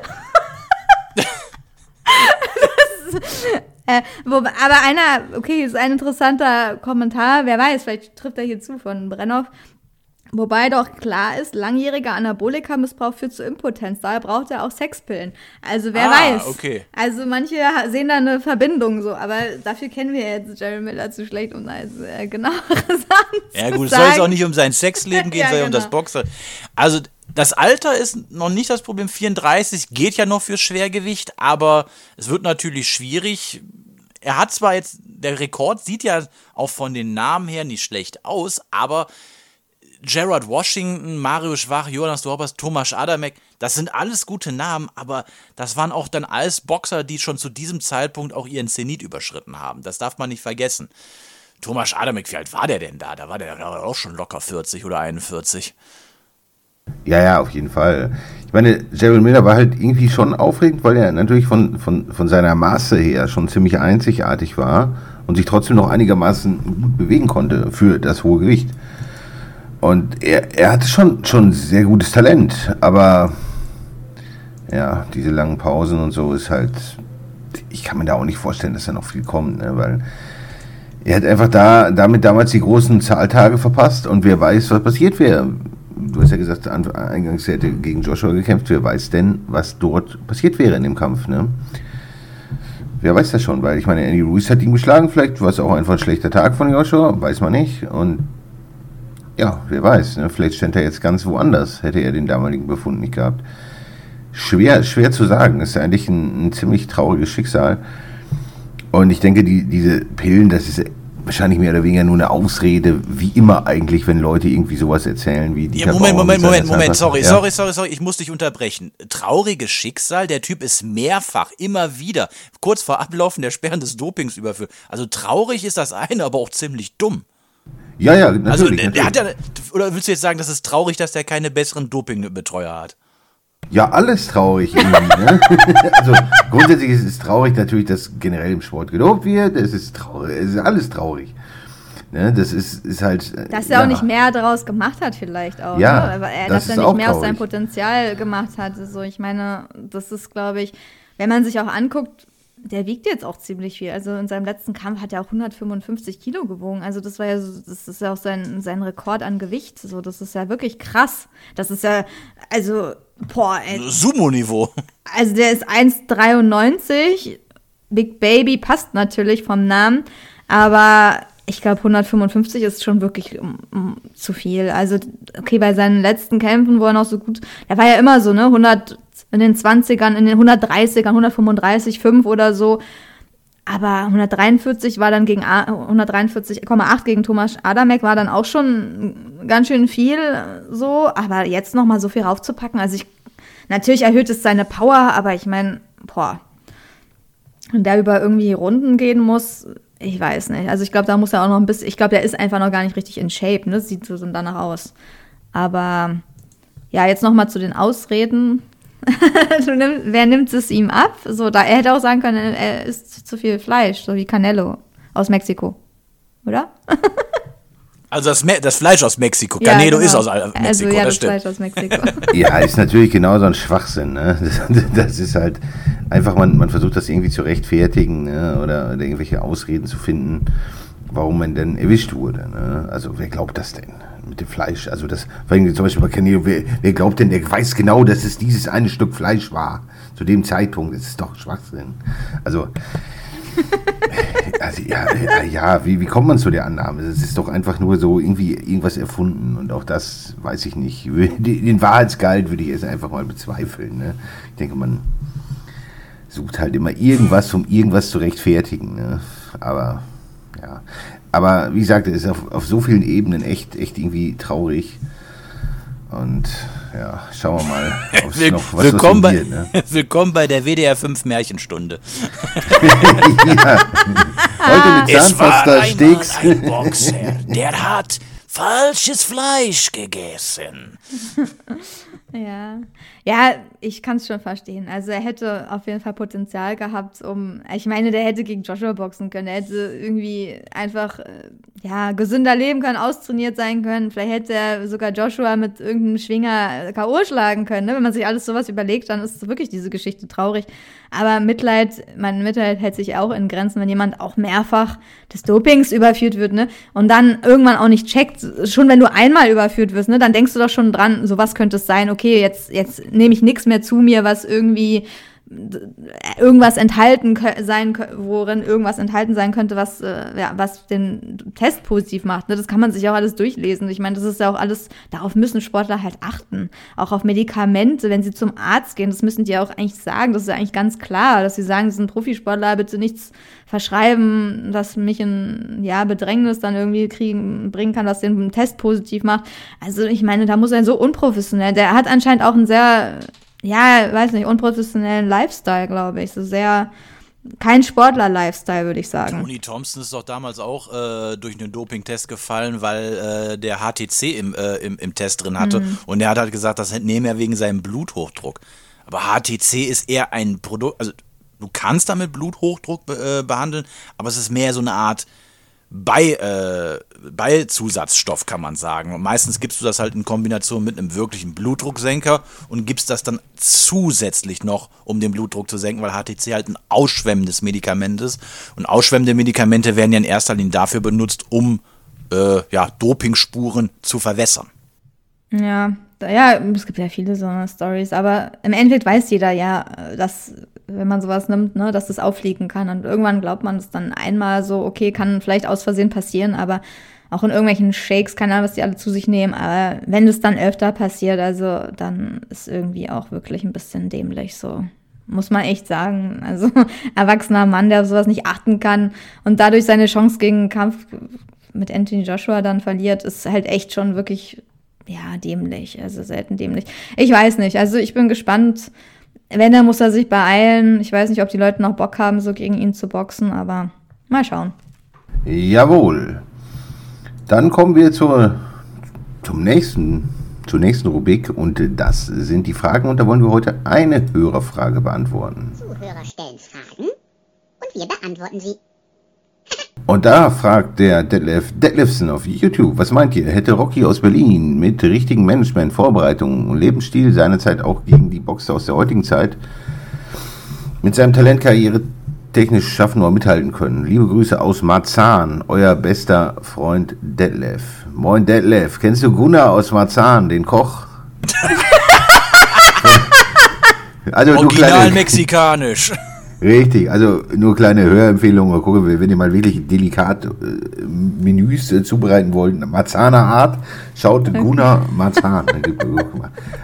Äh, wo, aber einer, okay, ist ein interessanter Kommentar, wer weiß, vielleicht trifft er hier zu von Brennhoff. Wobei doch klar ist, langjähriger Anabolika-Missbrauch führt zu Impotenz. Daher braucht er auch Sexpillen. Also wer Ah, weiß. okay. Also manche sehen da eine Verbindung so, aber dafür kennen wir jetzt Jerry Miller zu schlecht, um da jetzt äh, genauere [LAUGHS] Sachen Ja gut, es soll jetzt auch nicht um sein Sexleben [LAUGHS] gehen, Ja, sondern um genau. das Boxer. Also das Alter ist noch nicht das Problem. 34 geht ja noch fürs Schwergewicht, aber es wird natürlich schwierig. Er hat zwar jetzt, der Rekord sieht ja auch von den Namen her nicht schlecht aus, aber Gerard Washington, Mario Schwach, Jonas Dorbers, Thomas Adamek, das sind alles gute Namen, aber das waren auch dann alles Boxer, die schon zu diesem Zeitpunkt auch ihren Zenit überschritten haben. Das darf man nicht vergessen. Thomas Adamek, wie alt war der denn da? Da war der glaub ich, auch schon locker 40 oder 41. Ja, ja, auf jeden Fall. Ich meine, Gerald Miller war halt irgendwie schon aufregend, weil er natürlich von, von, von seiner Maße her schon ziemlich einzigartig war und sich trotzdem noch einigermaßen gut bewegen konnte für das hohe Gewicht. Und er, er hatte schon, schon sehr gutes Talent, aber ja, diese langen Pausen und so ist halt, ich kann mir da auch nicht vorstellen, dass da noch viel kommt, ne, weil er hat einfach da, damit damals die großen Zahltage verpasst und wer weiß, was passiert wäre. Du hast ja gesagt, an- eingangs er hätte gegen Joshua gekämpft. Wer weiß denn, was dort passiert wäre in dem Kampf, ne? Wer weiß das schon, weil ich meine, Andy Ruiz hat ihn geschlagen, vielleicht war es auch einfach ein schlechter Tag von Joshua, weiß man nicht. Und ja, wer weiß, ne? vielleicht stand er jetzt ganz woanders, hätte er den damaligen Befund nicht gehabt. Schwer, schwer zu sagen, ist eigentlich ein, ein ziemlich trauriges Schicksal. Und ich denke, die, diese Pillen, das ist wahrscheinlich mehr oder weniger nur eine Ausrede, wie immer eigentlich, wenn Leute irgendwie sowas erzählen, wie die Ja, Moment, Moment, Moment, Moment, sorry, sorry, sorry, sorry, ich muss dich unterbrechen. Trauriges Schicksal, der Typ ist mehrfach, immer wieder, kurz vor Ablaufen der Sperren des Dopings überführt. Also traurig ist das eine, aber auch ziemlich dumm. Ja, ja, natürlich. Also der, natürlich. hat ja, oder willst du jetzt sagen, das ist traurig, dass der keine besseren Dopingbetreuer hat? Ja, alles traurig irgendwie. Ne? [LAUGHS] also grundsätzlich ist es traurig natürlich, dass generell im Sport gelobt wird. Es ist traurig, es ist alles traurig. Ne? Das ist, ist halt. äh, Dass er ja. auch nicht mehr daraus gemacht hat, vielleicht auch. Ja, ne? Aber er, das dass ist er auch nicht mehr aus seinem traurig. Potenzial gemacht hat. So, ich meine, das ist, glaube ich, wenn man sich auch anguckt, der wiegt jetzt auch ziemlich viel. Also in seinem letzten Kampf hat er auch 155 Kilo gewogen. Also das war ja so, das ist ja auch sein, sein Rekord an Gewicht. So, das ist ja wirklich krass. Das ist ja, also, boah, ey, Sumo-Niveau. also der ist 1,93. Big Baby passt natürlich vom Namen, aber ich glaube 155 ist schon wirklich mm, mm, zu viel. Also okay, bei seinen letzten Kämpfen, wo er noch so gut, der war ja immer so, ne, 100 in den 20ern, in den 130ern, 135, 5 oder so. Aber 143 war dann gegen A- 143,8 gegen Thomas Adamek war dann auch schon ganz schön viel so, aber jetzt noch mal so viel raufzupacken, also ich natürlich erhöht es seine Power, aber ich meine, boah, und der über irgendwie Runden gehen muss, ich weiß nicht. Also ich glaube, da muss er auch noch ein bisschen, ich glaube, der ist einfach noch gar nicht richtig in Shape, ne? Sieht so danach aus. Aber ja, jetzt noch mal zu den Ausreden. [LAUGHS] nimm, wer nimmt es ihm ab? So, da er hätte auch sagen können, er isst zu viel Fleisch, so wie Canelo aus Mexiko. Oder? [LAUGHS] Also das, Me das Fleisch aus Mexiko. Canelo genau. ist aus Al- Mexiko, also, ja, das das stimmt. Fleisch aus Mexiko. [LAUGHS] Ja, ist natürlich genauso ein Schwachsinn. Ne? Das, [LAUGHS] das ist halt einfach, man, man versucht das irgendwie zu rechtfertigen ne? oder, oder irgendwelche Ausreden zu finden, warum man denn erwischt wurde. Ne? Also wer glaubt das denn mit dem Fleisch? Also das, vor allem zum Beispiel bei Canelo, wer, wer glaubt denn, der weiß genau, dass es dieses eine Stück Fleisch war zu dem Zeitpunkt? Das ist doch Schwachsinn. Also [LAUGHS] also, ja, ja, ja wie, wie kommt man zu der Annahme? Das ist doch einfach nur so irgendwie irgendwas erfunden und auch das weiß ich nicht. Den [LAUGHS] den Wahrheitsgehalt würde ich jetzt einfach mal bezweifeln. Ne? Ich denke, man sucht halt immer irgendwas, um irgendwas zu rechtfertigen. Ne? Aber ja, aber wie gesagt, es ist auf, auf so vielen Ebenen echt, echt irgendwie traurig. Und ja, schauen wir mal, [LAUGHS] ob es noch was willkommen, was bei, wird, ne? [LAUGHS] willkommen bei der WDR 5 Märchenstunde. [LAUGHS] ja. Heute mit Es war Zahnpasta, einmal Steaks. ein Boxer, der hat falsches Fleisch gegessen. Ja. Ja, ich kann es schon verstehen. Also er hätte auf jeden Fall Potenzial gehabt, um, ich meine, der hätte gegen Joshua boxen können. Er hätte irgendwie einfach, äh, ja, gesünder leben können, austrainiert sein können. Vielleicht hätte er sogar Joshua mit irgendeinem Schwinger K.O. schlagen können. Ne? Wenn man sich alles sowas überlegt, dann ist wirklich diese Geschichte traurig. Aber Mitleid, mein Mitleid hält sich auch in Grenzen, wenn jemand auch mehrfach des Dopings überführt wird, ne? Und dann irgendwann auch nicht checkt, schon wenn du einmal überführt wirst, ne, dann denkst du doch schon dran, so was könnte es sein, okay, jetzt, jetzt nehme ich nichts mehr zu mir, was irgendwie irgendwas enthalten sein, worin irgendwas enthalten sein könnte, was, äh, ja, was den Test positiv macht. Ne? Das kann man sich auch alles durchlesen. Ich meine, das ist ja auch alles, darauf müssen Sportler halt achten. Auch auf Medikamente, wenn sie zum Arzt gehen, das müssen die auch eigentlich sagen. Das ist ja eigentlich ganz klar, dass sie sagen, sie sind Profisportler, bitte nichts verschreiben, das mich in ja, Bedrängnis dann irgendwie kriegen, bringen kann, was den Test positiv macht. Also ich meine, da muss er so unprofessionell. Der hat anscheinend auch ein sehr ja, weiß nicht, unprofessionellen Lifestyle, glaube ich. So sehr kein Sportler-Lifestyle, würde ich sagen. Tony Thompson ist doch damals auch äh, durch einen Doping-Test gefallen, weil äh, der HTC im, äh, im, im Test drin hatte. Mhm. Und er hat halt gesagt, das nehme er wegen seinem Bluthochdruck. Aber HTC ist eher ein Produkt, also du kannst damit Bluthochdruck be äh, behandeln, aber es ist mehr so eine Art bei, äh, Beizusatzstoff, kann man sagen. Und meistens gibst du das halt in Kombination mit einem wirklichen Blutdrucksenker und gibst das dann zusätzlich noch, um den Blutdruck zu senken, weil HTC halt ein ausschwemmendes Medikament ist. Und ausschwemmende Medikamente werden ja in erster Linie dafür benutzt, um äh, ja, Dopingspuren zu verwässern. Ja, ja, es gibt ja viele so Stories, aber im Endeffekt weiß jeder ja, dass wenn man sowas nimmt, ne, dass das auffliegen kann. Und irgendwann glaubt man es dann einmal so, okay, kann vielleicht aus Versehen passieren, aber auch in irgendwelchen Shakes, keine Ahnung, was die alle zu sich nehmen, aber wenn es dann öfter passiert, also dann ist irgendwie auch wirklich ein bisschen dämlich so. Muss man echt sagen. Also [LAUGHS] erwachsener Mann, der auf sowas nicht achten kann und dadurch seine Chance gegen einen Kampf mit Anthony Joshua dann verliert, ist halt echt schon wirklich, ja, dämlich. Also selten dämlich. Ich weiß nicht. Also ich bin gespannt, wenn, dann muss er sich beeilen. Ich weiß nicht, ob die Leute noch Bock haben, so gegen ihn zu boxen, aber mal schauen. Jawohl. Dann kommen wir zur, zum nächsten, zur nächsten Rubrik und das sind die Fragen und da wollen wir heute eine Hörerfrage beantworten. Zuhörer stellen Fragen und wir beantworten sie. Und da fragt der Detlef Detlefsen auf YouTube, was meint ihr, hätte Rocky aus Berlin mit richtigen Management, Vorbereitungen und Lebensstil seinerzeit auch gegen die Boxer aus der heutigen Zeit mit seinem Talentkarriere technisch schaffen oder mithalten können? Liebe Grüße aus Marzahn, euer bester Freund Detlef. Moin Detlef, kennst du Gunnar aus Marzahn, den Koch? [LAUGHS] also, Original mexikanisch. Richtig, also nur kleine Hörempfehlung. Mal gucken, wenn ihr mal wirklich delikat äh, Menüs äh, zubereiten wollt, Marzahner Art, schaut Gunnar Marzahn.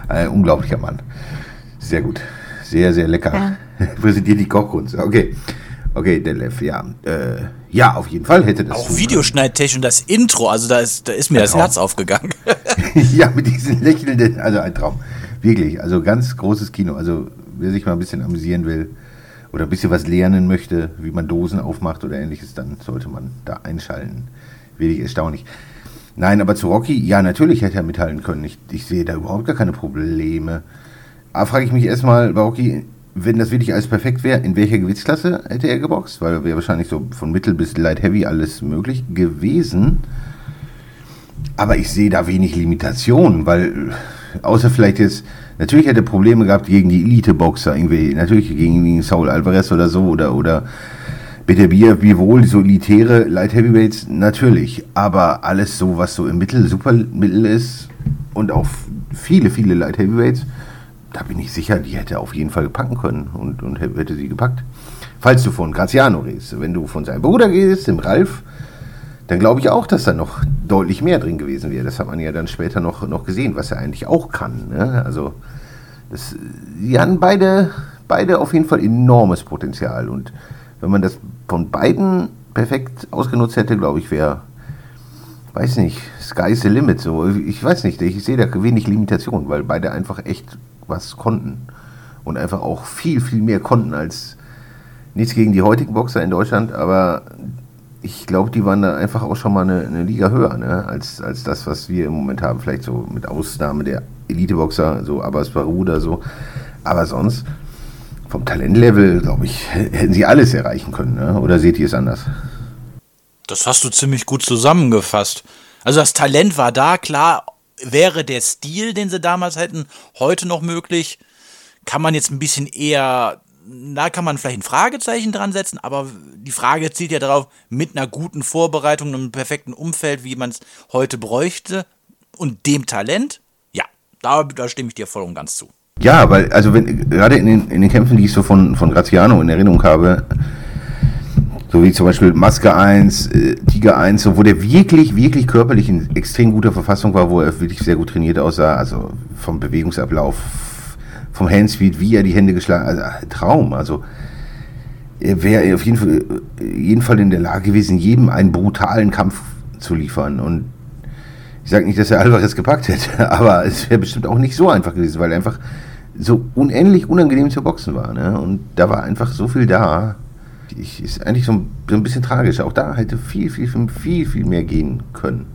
äh, unglaublicher Mann. Sehr gut. Sehr, sehr lecker. Ja. [LAUGHS] Präsentiert die Kochkunst. Okay. Okay, Delef, ja. Äh, ja, auf jeden Fall hätte das. Auch Videoschneidtechnik und das Intro, also da ist, da ist mir ein das Traum. Herz aufgegangen. [LAUGHS] ja, mit diesen lächelnden, also ein Traum. Wirklich, also ganz großes Kino. Also wer sich mal ein bisschen amüsieren will, oder ein bisschen was lernen möchte, wie man Dosen aufmacht oder ähnliches, dann sollte man da einschalten. Wirklich erstaunlich. Nein, aber zu Rocky, ja, natürlich hätte er mithalten können. Ich, ich sehe da überhaupt gar keine Probleme. Aber frage ich mich erstmal bei Rocky, wenn das wirklich alles perfekt wäre, in welcher Gewichtsklasse hätte er geboxt? Weil wäre wahrscheinlich so von Mittel bis Light Heavy alles möglich gewesen. Aber ich sehe da wenig Limitationen, weil außer vielleicht jetzt Natürlich hätte er Probleme gehabt gegen die Elite-Boxer, irgendwie, natürlich gegen Saul Alvarez oder so, oder, oder Bier, wie wohl, so elitäre Light Heavyweights, natürlich. Aber alles so, was so im Mittel, Supermittel ist und auch viele, viele Light Heavyweights, da bin ich sicher, die hätte er auf jeden Fall packen können und, und hätte sie gepackt. Falls du von Graziano redest, wenn du von seinem Bruder gehst, dem Ralf, dann glaube ich auch, dass da noch deutlich mehr drin gewesen wäre. Das hat man ja dann später noch, noch gesehen, was er eigentlich auch kann. Ne? Also, das, die haben beide, beide auf jeden Fall enormes Potenzial. Und wenn man das von beiden perfekt ausgenutzt hätte, glaube ich, wäre, weiß nicht, sky's the limit. So, ich weiß nicht, ich sehe da wenig Limitation, weil beide einfach echt was konnten. Und einfach auch viel, viel mehr konnten als nichts gegen die heutigen Boxer in Deutschland, aber ich glaube, die waren da einfach auch schon mal eine, eine Liga höher, ne? als, als das, was wir im Moment haben. Vielleicht so mit Ausnahme der Eliteboxer, so Abbas Baruda, so. Aber sonst, vom Talentlevel, glaube ich, hätten sie alles erreichen können. Ne? Oder seht ihr es anders? Das hast du ziemlich gut zusammengefasst. Also das Talent war da, klar, wäre der Stil, den sie damals hätten, heute noch möglich. Kann man jetzt ein bisschen eher, da kann man vielleicht ein Fragezeichen dran setzen, aber die Frage zielt ja darauf, mit einer guten Vorbereitung und einem perfekten Umfeld, wie man es heute bräuchte und dem Talent, ja, da, da stimme ich dir voll und ganz zu. Ja, weil, also wenn, gerade in den, in den Kämpfen, die ich so von, von Graziano in Erinnerung habe, so wie zum Beispiel Maske 1, äh, Tiger 1, so, wo der wirklich, wirklich körperlich in extrem guter Verfassung war, wo er wirklich sehr gut trainiert aussah, also vom Bewegungsablauf, vom Handspeed, wie er die Hände geschlagen hat, also Traum, also er wäre auf jeden Fall, jeden Fall in der Lage gewesen, jedem einen brutalen Kampf zu liefern und ich sage nicht, dass er Alvarez gepackt hätte, [LAUGHS] aber es wäre bestimmt auch nicht so einfach gewesen, weil er einfach so unendlich unangenehm zu boxen war. Ne? Und da war einfach so viel da. Ich, ist eigentlich so ein, so ein bisschen tragisch. Auch da hätte viel, viel, viel, viel mehr gehen können.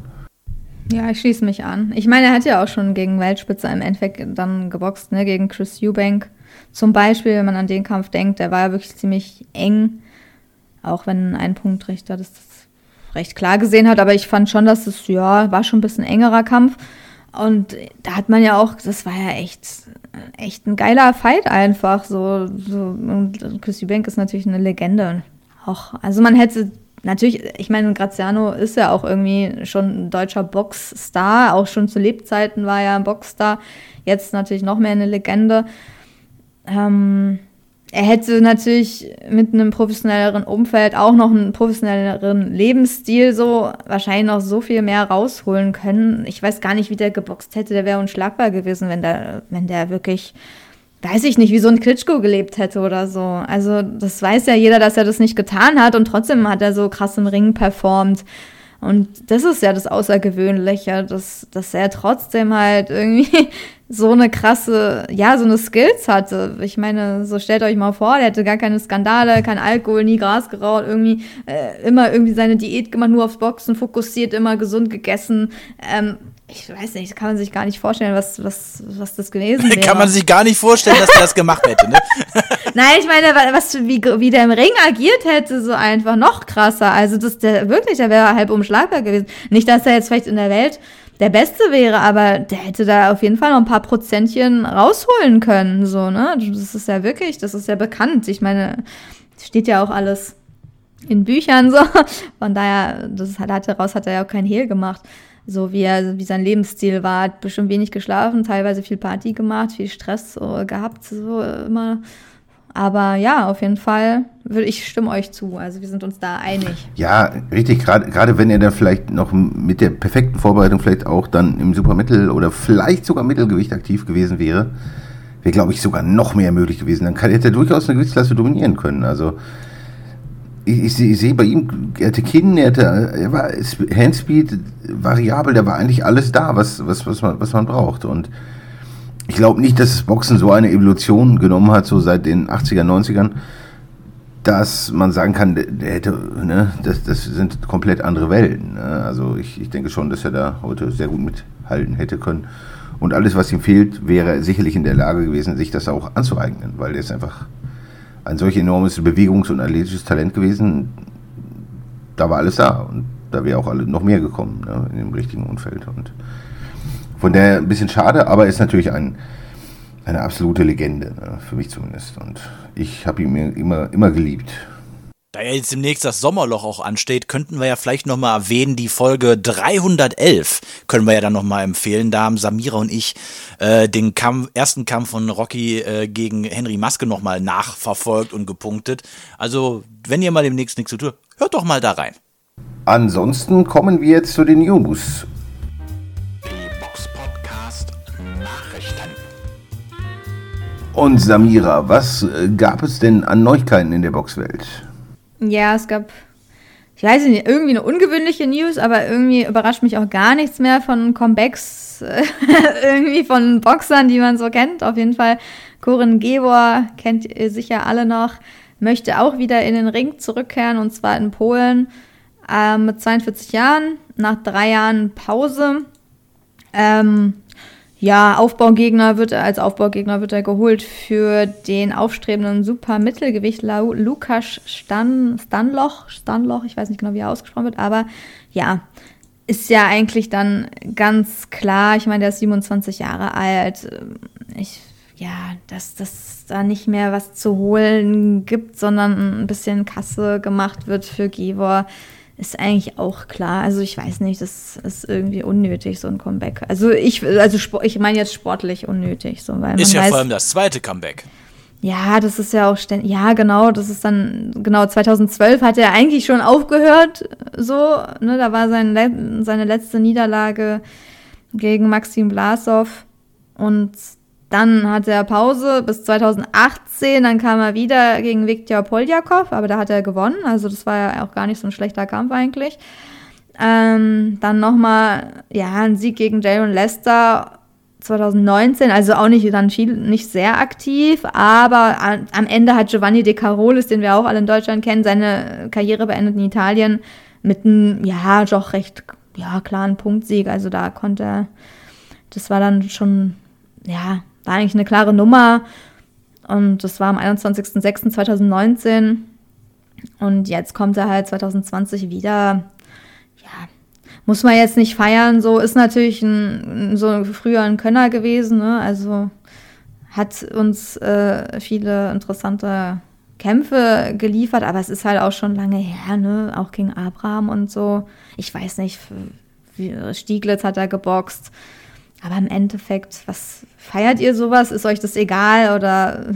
Ja, ich schließe mich an. Ich meine, er hat ja auch schon gegen Weltspitze im Endeffekt dann geboxt, ne? gegen Chris Eubank. Zum Beispiel, wenn man an den Kampf denkt, der war ja wirklich ziemlich eng. Auch wenn ein Punktrichter das recht klar gesehen hat, aber ich fand schon, dass es, ja, war schon ein bisschen engerer Kampf. Und da hat man ja auch, das war ja echt, echt ein geiler Fight einfach. So, so. Und Chrissy Bank ist natürlich eine Legende. Auch, also man hätte natürlich, ich meine, Graziano ist ja auch irgendwie schon ein deutscher Boxstar, auch schon zu Lebzeiten war er ein Boxstar, jetzt natürlich noch mehr eine Legende. Ähm, er hätte natürlich mit einem professionelleren Umfeld auch noch einen professionelleren Lebensstil so wahrscheinlich noch so viel mehr rausholen können. Ich weiß gar nicht, wie der geboxt hätte. Der wäre unschlagbar gewesen, wenn der, wenn der wirklich, weiß ich nicht, wie so ein Klitschko gelebt hätte oder so. Also das weiß ja jeder, dass er das nicht getan hat und trotzdem hat er so krass im Ring performt. Und das ist ja das Außergewöhnliche, dass, dass er trotzdem halt irgendwie [LAUGHS] so eine krasse, ja, so eine Skills hatte. Ich meine, so stellt euch mal vor, der hätte gar keine Skandale, kein Alkohol, nie Gras geraucht, irgendwie äh, immer irgendwie seine Diät gemacht, nur aufs Boxen fokussiert, immer gesund gegessen. Ähm, ich weiß nicht, kann man sich gar nicht vorstellen, was, was, was das gewesen wäre. [LAUGHS] Kann man sich gar nicht vorstellen, dass er das gemacht hätte, ne? [LAUGHS] Nein, ich meine, was, wie, wie der im Ring agiert hätte, so einfach noch krasser. Also, das, der, wirklich, der wäre halb umschlagbar gewesen. Nicht, dass er jetzt vielleicht in der Welt der Beste wäre, aber der hätte da auf jeden Fall noch ein paar Prozentchen rausholen können, so, ne? Das ist ja wirklich, das ist ja bekannt. Ich meine, steht ja auch alles in Büchern [LAUGHS] so. Von daher, das hat, daraus hat er ja auch kein Hehl gemacht so wie er, wie sein Lebensstil war, hat bestimmt wenig geschlafen, teilweise viel Party gemacht, viel Stress so, gehabt, so immer. Aber ja, auf jeden Fall würde ich stimme euch zu. Also wir sind uns da einig. Ja, richtig. Gerade wenn er dann vielleicht noch mit der perfekten Vorbereitung vielleicht auch dann im Supermittel oder vielleicht sogar Mittelgewicht aktiv gewesen wäre, wäre glaube ich sogar noch mehr möglich gewesen. Dann hätte er durchaus eine Gewichtsklasse dominieren können. Also ich, ich, ich sehe bei ihm, er hatte Kinn, er, hatte, er war Handspeed variabel, da war eigentlich alles da, was, was, was, man, was man braucht. Und ich glaube nicht, dass das Boxen so eine Evolution genommen hat, so seit den 80er, 90ern, dass man sagen kann, der, hätte, ne, das, das sind komplett andere Welten. Ne? Also ich, ich denke schon, dass er da heute sehr gut mithalten hätte können. Und alles, was ihm fehlt, wäre sicherlich in der Lage gewesen, sich das auch anzueignen, weil er ist einfach ein solch enormes Bewegungs- und athletisches Talent gewesen. Da war alles da und da wäre auch alle noch mehr gekommen ne, in dem richtigen Umfeld. Und von daher ein bisschen schade, aber ist natürlich ein, eine absolute Legende, ne, für mich zumindest. Und ich habe ihn immer, immer geliebt. Da ja jetzt demnächst das Sommerloch auch ansteht, könnten wir ja vielleicht nochmal erwähnen, die Folge 311 können wir ja dann nochmal empfehlen. Da haben Samira und ich äh, den Kampf, ersten Kampf von Rocky äh, gegen Henry Maske nochmal nachverfolgt und gepunktet. Also, wenn ihr mal demnächst nichts zu tun hört doch mal da rein. Ansonsten kommen wir jetzt zu den News. Die Box Podcast Nachrichten. Und Samira, was äh, gab es denn an Neuigkeiten in der Boxwelt? Ja, es gab, ich weiß nicht, irgendwie eine ungewöhnliche News, aber irgendwie überrascht mich auch gar nichts mehr von Comebacks, [LAUGHS] irgendwie von Boxern, die man so kennt. Auf jeden Fall, Corin Gebor kennt ihr sicher alle noch, möchte auch wieder in den Ring zurückkehren und zwar in Polen. äh, mit 42 Jahren, nach drei Jahren Pause. Ähm, ja, Aufbaugegner wird er, als Aufbaugegner wird er geholt für den aufstrebenden Supermittelgewicht Lukas Stan, Stanloch, Stanloch, ich weiß nicht genau, wie er ausgesprochen wird, aber ja, ist ja eigentlich dann ganz klar, ich meine, der ist 27 Jahre alt. Ich, ja, dass das da nicht mehr was zu holen gibt, sondern ein bisschen Kasse gemacht wird für Gevor ist eigentlich auch klar. Also ich weiß nicht, das ist irgendwie unnötig, so ein Comeback. Also ich, also ich meine jetzt sportlich unnötig. So, weil ist ja weiß, vor allem das zweite Comeback. Ja, das ist ja auch ständig. Ja, genau, das ist dann, genau, 2012 hat er eigentlich schon aufgehört, so, ne, da war sein, seine letzte Niederlage gegen Maxim Blasov und dann hatte er Pause bis 2018, dann kam er wieder gegen Viktor Poljakov, aber da hat er gewonnen, also das war ja auch gar nicht so ein schlechter Kampf eigentlich. Ähm, dann nochmal, ja, ein Sieg gegen Jaron Lester 2019, also auch nicht dann viel, nicht sehr aktiv, aber am Ende hat Giovanni De Carolis, den wir auch alle in Deutschland kennen, seine Karriere beendet in Italien mit einem, ja, doch recht, ja, klaren Punktsieg. Also da konnte er, das war dann schon, ja, war eigentlich eine klare Nummer. Und das war am 21.06.2019. Und jetzt kommt er halt 2020 wieder. Ja, muss man jetzt nicht feiern. So ist natürlich ein, so früher ein Könner gewesen. Ne? Also hat uns äh, viele interessante Kämpfe geliefert, aber es ist halt auch schon lange her, ne? Auch gegen Abraham und so. Ich weiß nicht, Stieglitz hat er geboxt. Aber im Endeffekt, was feiert ihr sowas? Ist euch das egal oder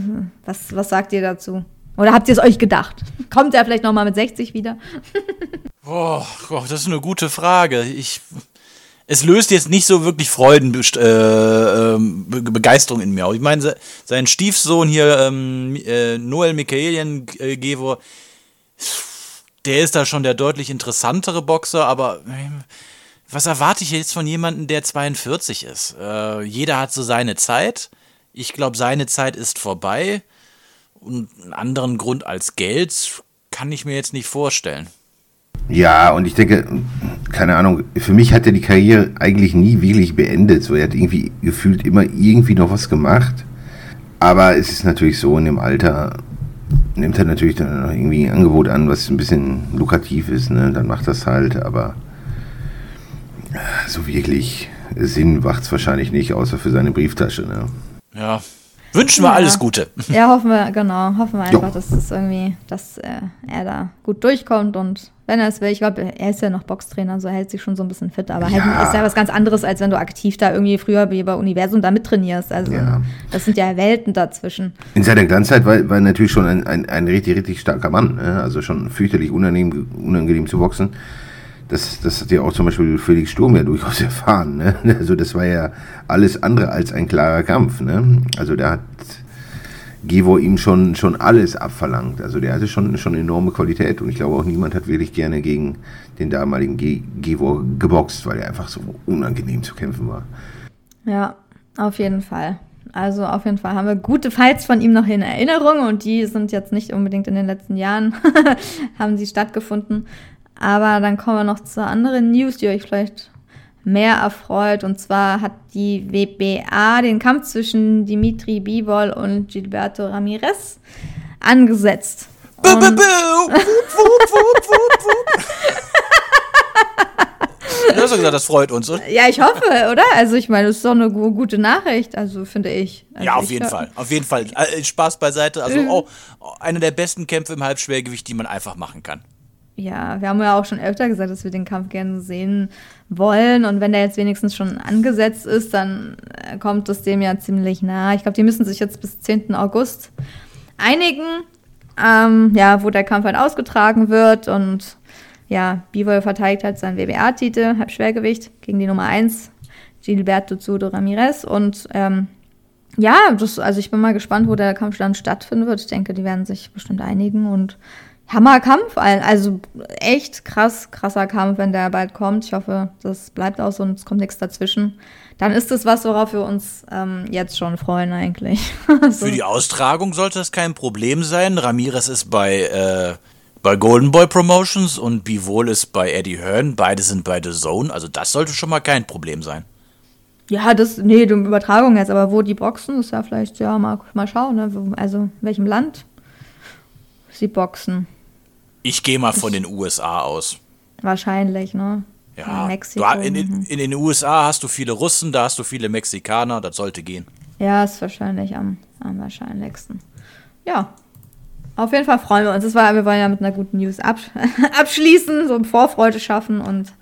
was, was sagt ihr dazu? Oder habt ihr es euch gedacht? [LAUGHS] Kommt er vielleicht nochmal mit 60 wieder? [LAUGHS] oh, das ist eine gute Frage. Ich, es löst jetzt nicht so wirklich Freuden, äh, ähm, in mir. Ich meine, sein Stiefsohn hier, ähm, äh, Noel Michaelian äh, Gevor, der ist da schon der deutlich interessantere Boxer, aber äh, was erwarte ich jetzt von jemandem, der 42 ist? Äh, jeder hat so seine Zeit. Ich glaube, seine Zeit ist vorbei. Und einen anderen Grund als Geld kann ich mir jetzt nicht vorstellen. Ja, und ich denke, keine Ahnung, für mich hat er die Karriere eigentlich nie wirklich beendet. So, er hat irgendwie gefühlt immer irgendwie noch was gemacht. Aber es ist natürlich so, in dem Alter nimmt er natürlich dann irgendwie ein Angebot an, was ein bisschen lukrativ ist. Ne? Dann macht das halt, aber so wirklich Sinn macht es wahrscheinlich nicht, außer für seine Brieftasche. Ne? Ja. Wünschen wir ja. alles Gute. Ja, hoffen wir, genau. Hoffen wir einfach, jo. dass es irgendwie, dass äh, er da gut durchkommt und wenn er es will, ich glaube, er ist ja noch Boxtrainer, so hält sich schon so ein bisschen fit, aber halt ja. halt ist ja was ganz anderes, als wenn du aktiv da irgendwie früher wie bei Universum da mittrainierst. Also ja. das sind ja Welten dazwischen. In seiner Glanzzeit war, war natürlich schon ein, ein, ein richtig, richtig starker Mann, ne? also schon fürchterlich unangenehm, unangenehm zu boxen das, das hat ja auch zum Beispiel Felix Sturm ja durchaus [LAUGHS] erfahren. Ne? Also das war ja alles andere als ein klarer Kampf. Ne? Also da hat Gevor ihm schon, schon alles abverlangt. Also der hatte schon, schon enorme Qualität und ich glaube auch niemand hat wirklich gerne gegen den damaligen Ge geboxt, weil er einfach so unangenehm zu kämpfen war. Ja, auf jeden Fall. Also auf jeden Fall haben wir gute Fights von ihm noch in Erinnerung und die sind jetzt nicht unbedingt in den letzten Jahren, [LAUGHS] haben sie stattgefunden. Aber dann kommen wir noch zu anderen News, die euch vielleicht mehr erfreut. Und zwar hat die WBA den Kampf zwischen Dimitri Bivol und Gilberto Ramirez angesetzt. Bu, bu, bu. Wup, wup, wup, wup, wup. Du hast doch gesagt, das freut uns, oder? Ja, ich hoffe, oder? Also ich meine, das ist doch eine gute Nachricht, also finde ich. Also ja, auf ich jeden Fall. Auf jeden Fall. Äh, Spaß beiseite. Also auch [LAUGHS] einer der besten Kämpfe im Halbschwergewicht, die man einfach machen kann ja, wir haben ja auch schon öfter gesagt, dass wir den Kampf gerne sehen wollen. Und wenn der jetzt wenigstens schon angesetzt ist, dann äh, kommt es dem ja ziemlich nah. Ich glaube, die müssen sich jetzt bis 10. August einigen, ähm, ja, wo der Kampf halt ausgetragen wird. Und ja, Bivol verteidigt halt seinen WBA-Titel, Halbschwergewicht, gegen die Nummer 1, Gilberto Zudo Ramirez. Und ähm, ja, das, also ich bin mal gespannt, wo der Kampf dann stattfinden wird. Ich denke, die werden sich bestimmt einigen und Hammerkampf, also echt krass, krasser Kampf, wenn der bald kommt. Ich hoffe, das bleibt auch so und es kommt nichts dazwischen. Dann ist es was, worauf wir uns ähm, jetzt schon freuen eigentlich. so. [LAUGHS] Für die Austragung sollte das kein Problem sein. Ramirez ist bei, äh, bei Golden Boy Promotions und Bivol ist bei Eddie Hearn. Beide sind bei The Zone, also das sollte schon mal kein Problem sein. Ja, das, nee, die Übertragung jetzt, aber wo die boxen, ist ja vielleicht, ja, mal, mal schauen, ne? also in welchem Land sie boxen. Ich gehe mal von den USA aus. Wahrscheinlich, ne? Ja, Mexiko. in, mhm. in, in den USA hast du viele Russen, da hast du viele Mexikaner, das sollte gehen. Ja, ist wahrscheinlich am, am wahrscheinlichsten. Ja. Auf jeden Fall freuen wir uns. Das war, wir wollen ja mit einer guten News absch [LAUGHS] abschließen, so Vorfreude schaffen und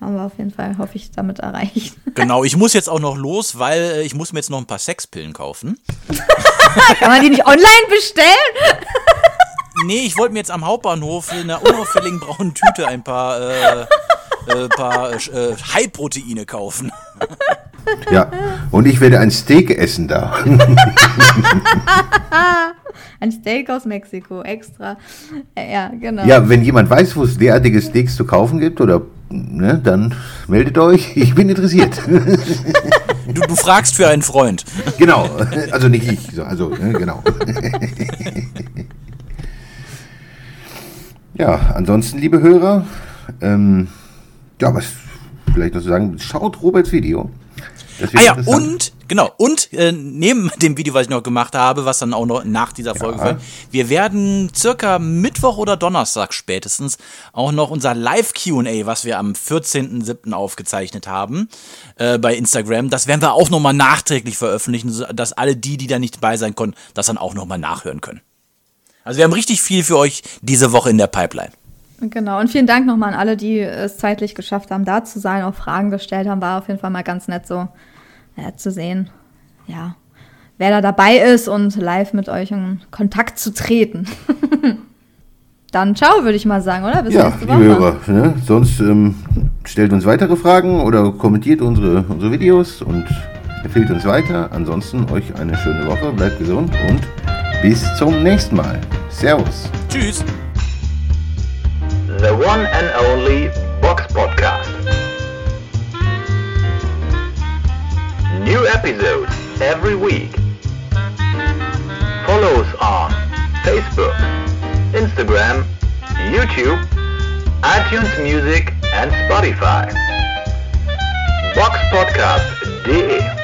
haben wir auf jeden Fall, hoffe ich, damit erreicht. Genau, ich muss jetzt auch noch los, weil äh, ich muss mir jetzt noch ein paar Sexpillen kaufen. [LAUGHS] Kann man die nicht online bestellen? Nee, ich wollte mir jetzt am Hauptbahnhof in einer unauffälligen braunen Tüte ein paar, äh, äh, paar äh, High-Proteine kaufen. Ja, und ich werde ein Steak essen da. [LAUGHS] Ein Steak aus Mexiko, extra. Äh, Ja, genau. Ja, wenn jemand weiß, wo es derartige Steaks zu kaufen gibt, oder ne, dann meldet euch. Ich bin interessiert. [LAUGHS] Du, du fragst für einen Freund. genau. Also nicht ich, so, also ne, genau. [LAUGHS] ja, ansonsten, liebe Hörer, ähm, ja, was vielleicht noch zu sagen, schaut Roberts Video. Ah ja, und, genau, und äh, neben [LAUGHS] dem Video, was ich noch gemacht habe, was dann auch noch nach dieser Folge folgt, wir werden circa Mittwoch oder Donnerstag spätestens auch noch unser Live-QA, was wir am 14.07. aufgezeichnet haben, äh, bei Instagram, das werden wir auch nochmal nachträglich veröffentlichen, so dass alle die, die da nicht dabei sein konnten, das dann auch nochmal nachhören können. Also wir haben richtig viel für euch diese Woche in der Pipeline. Genau, und vielen Dank nochmal an alle, die es zeitlich geschafft haben, da zu sein, auch Fragen gestellt haben. War auf jeden Fall mal ganz nett so ja, zu sehen, ja, wer da dabei ist und live mit euch in Kontakt zu treten. [LAUGHS] Dann ciao, würde ich mal sagen, oder? Bis Ja, nächste liebe. Hörer, ne? sonst ähm, stellt uns weitere Fragen oder kommentiert unsere, unsere Videos und empfiehlt uns weiter. Ansonsten euch eine schöne Woche, bleibt gesund und bis zum nächsten Mal. Servus. Tschüss! The one and only Box Podcast. New episodes every week. Follow us on Facebook, Instagram, YouTube, iTunes Music and Spotify. Boxpodcast.de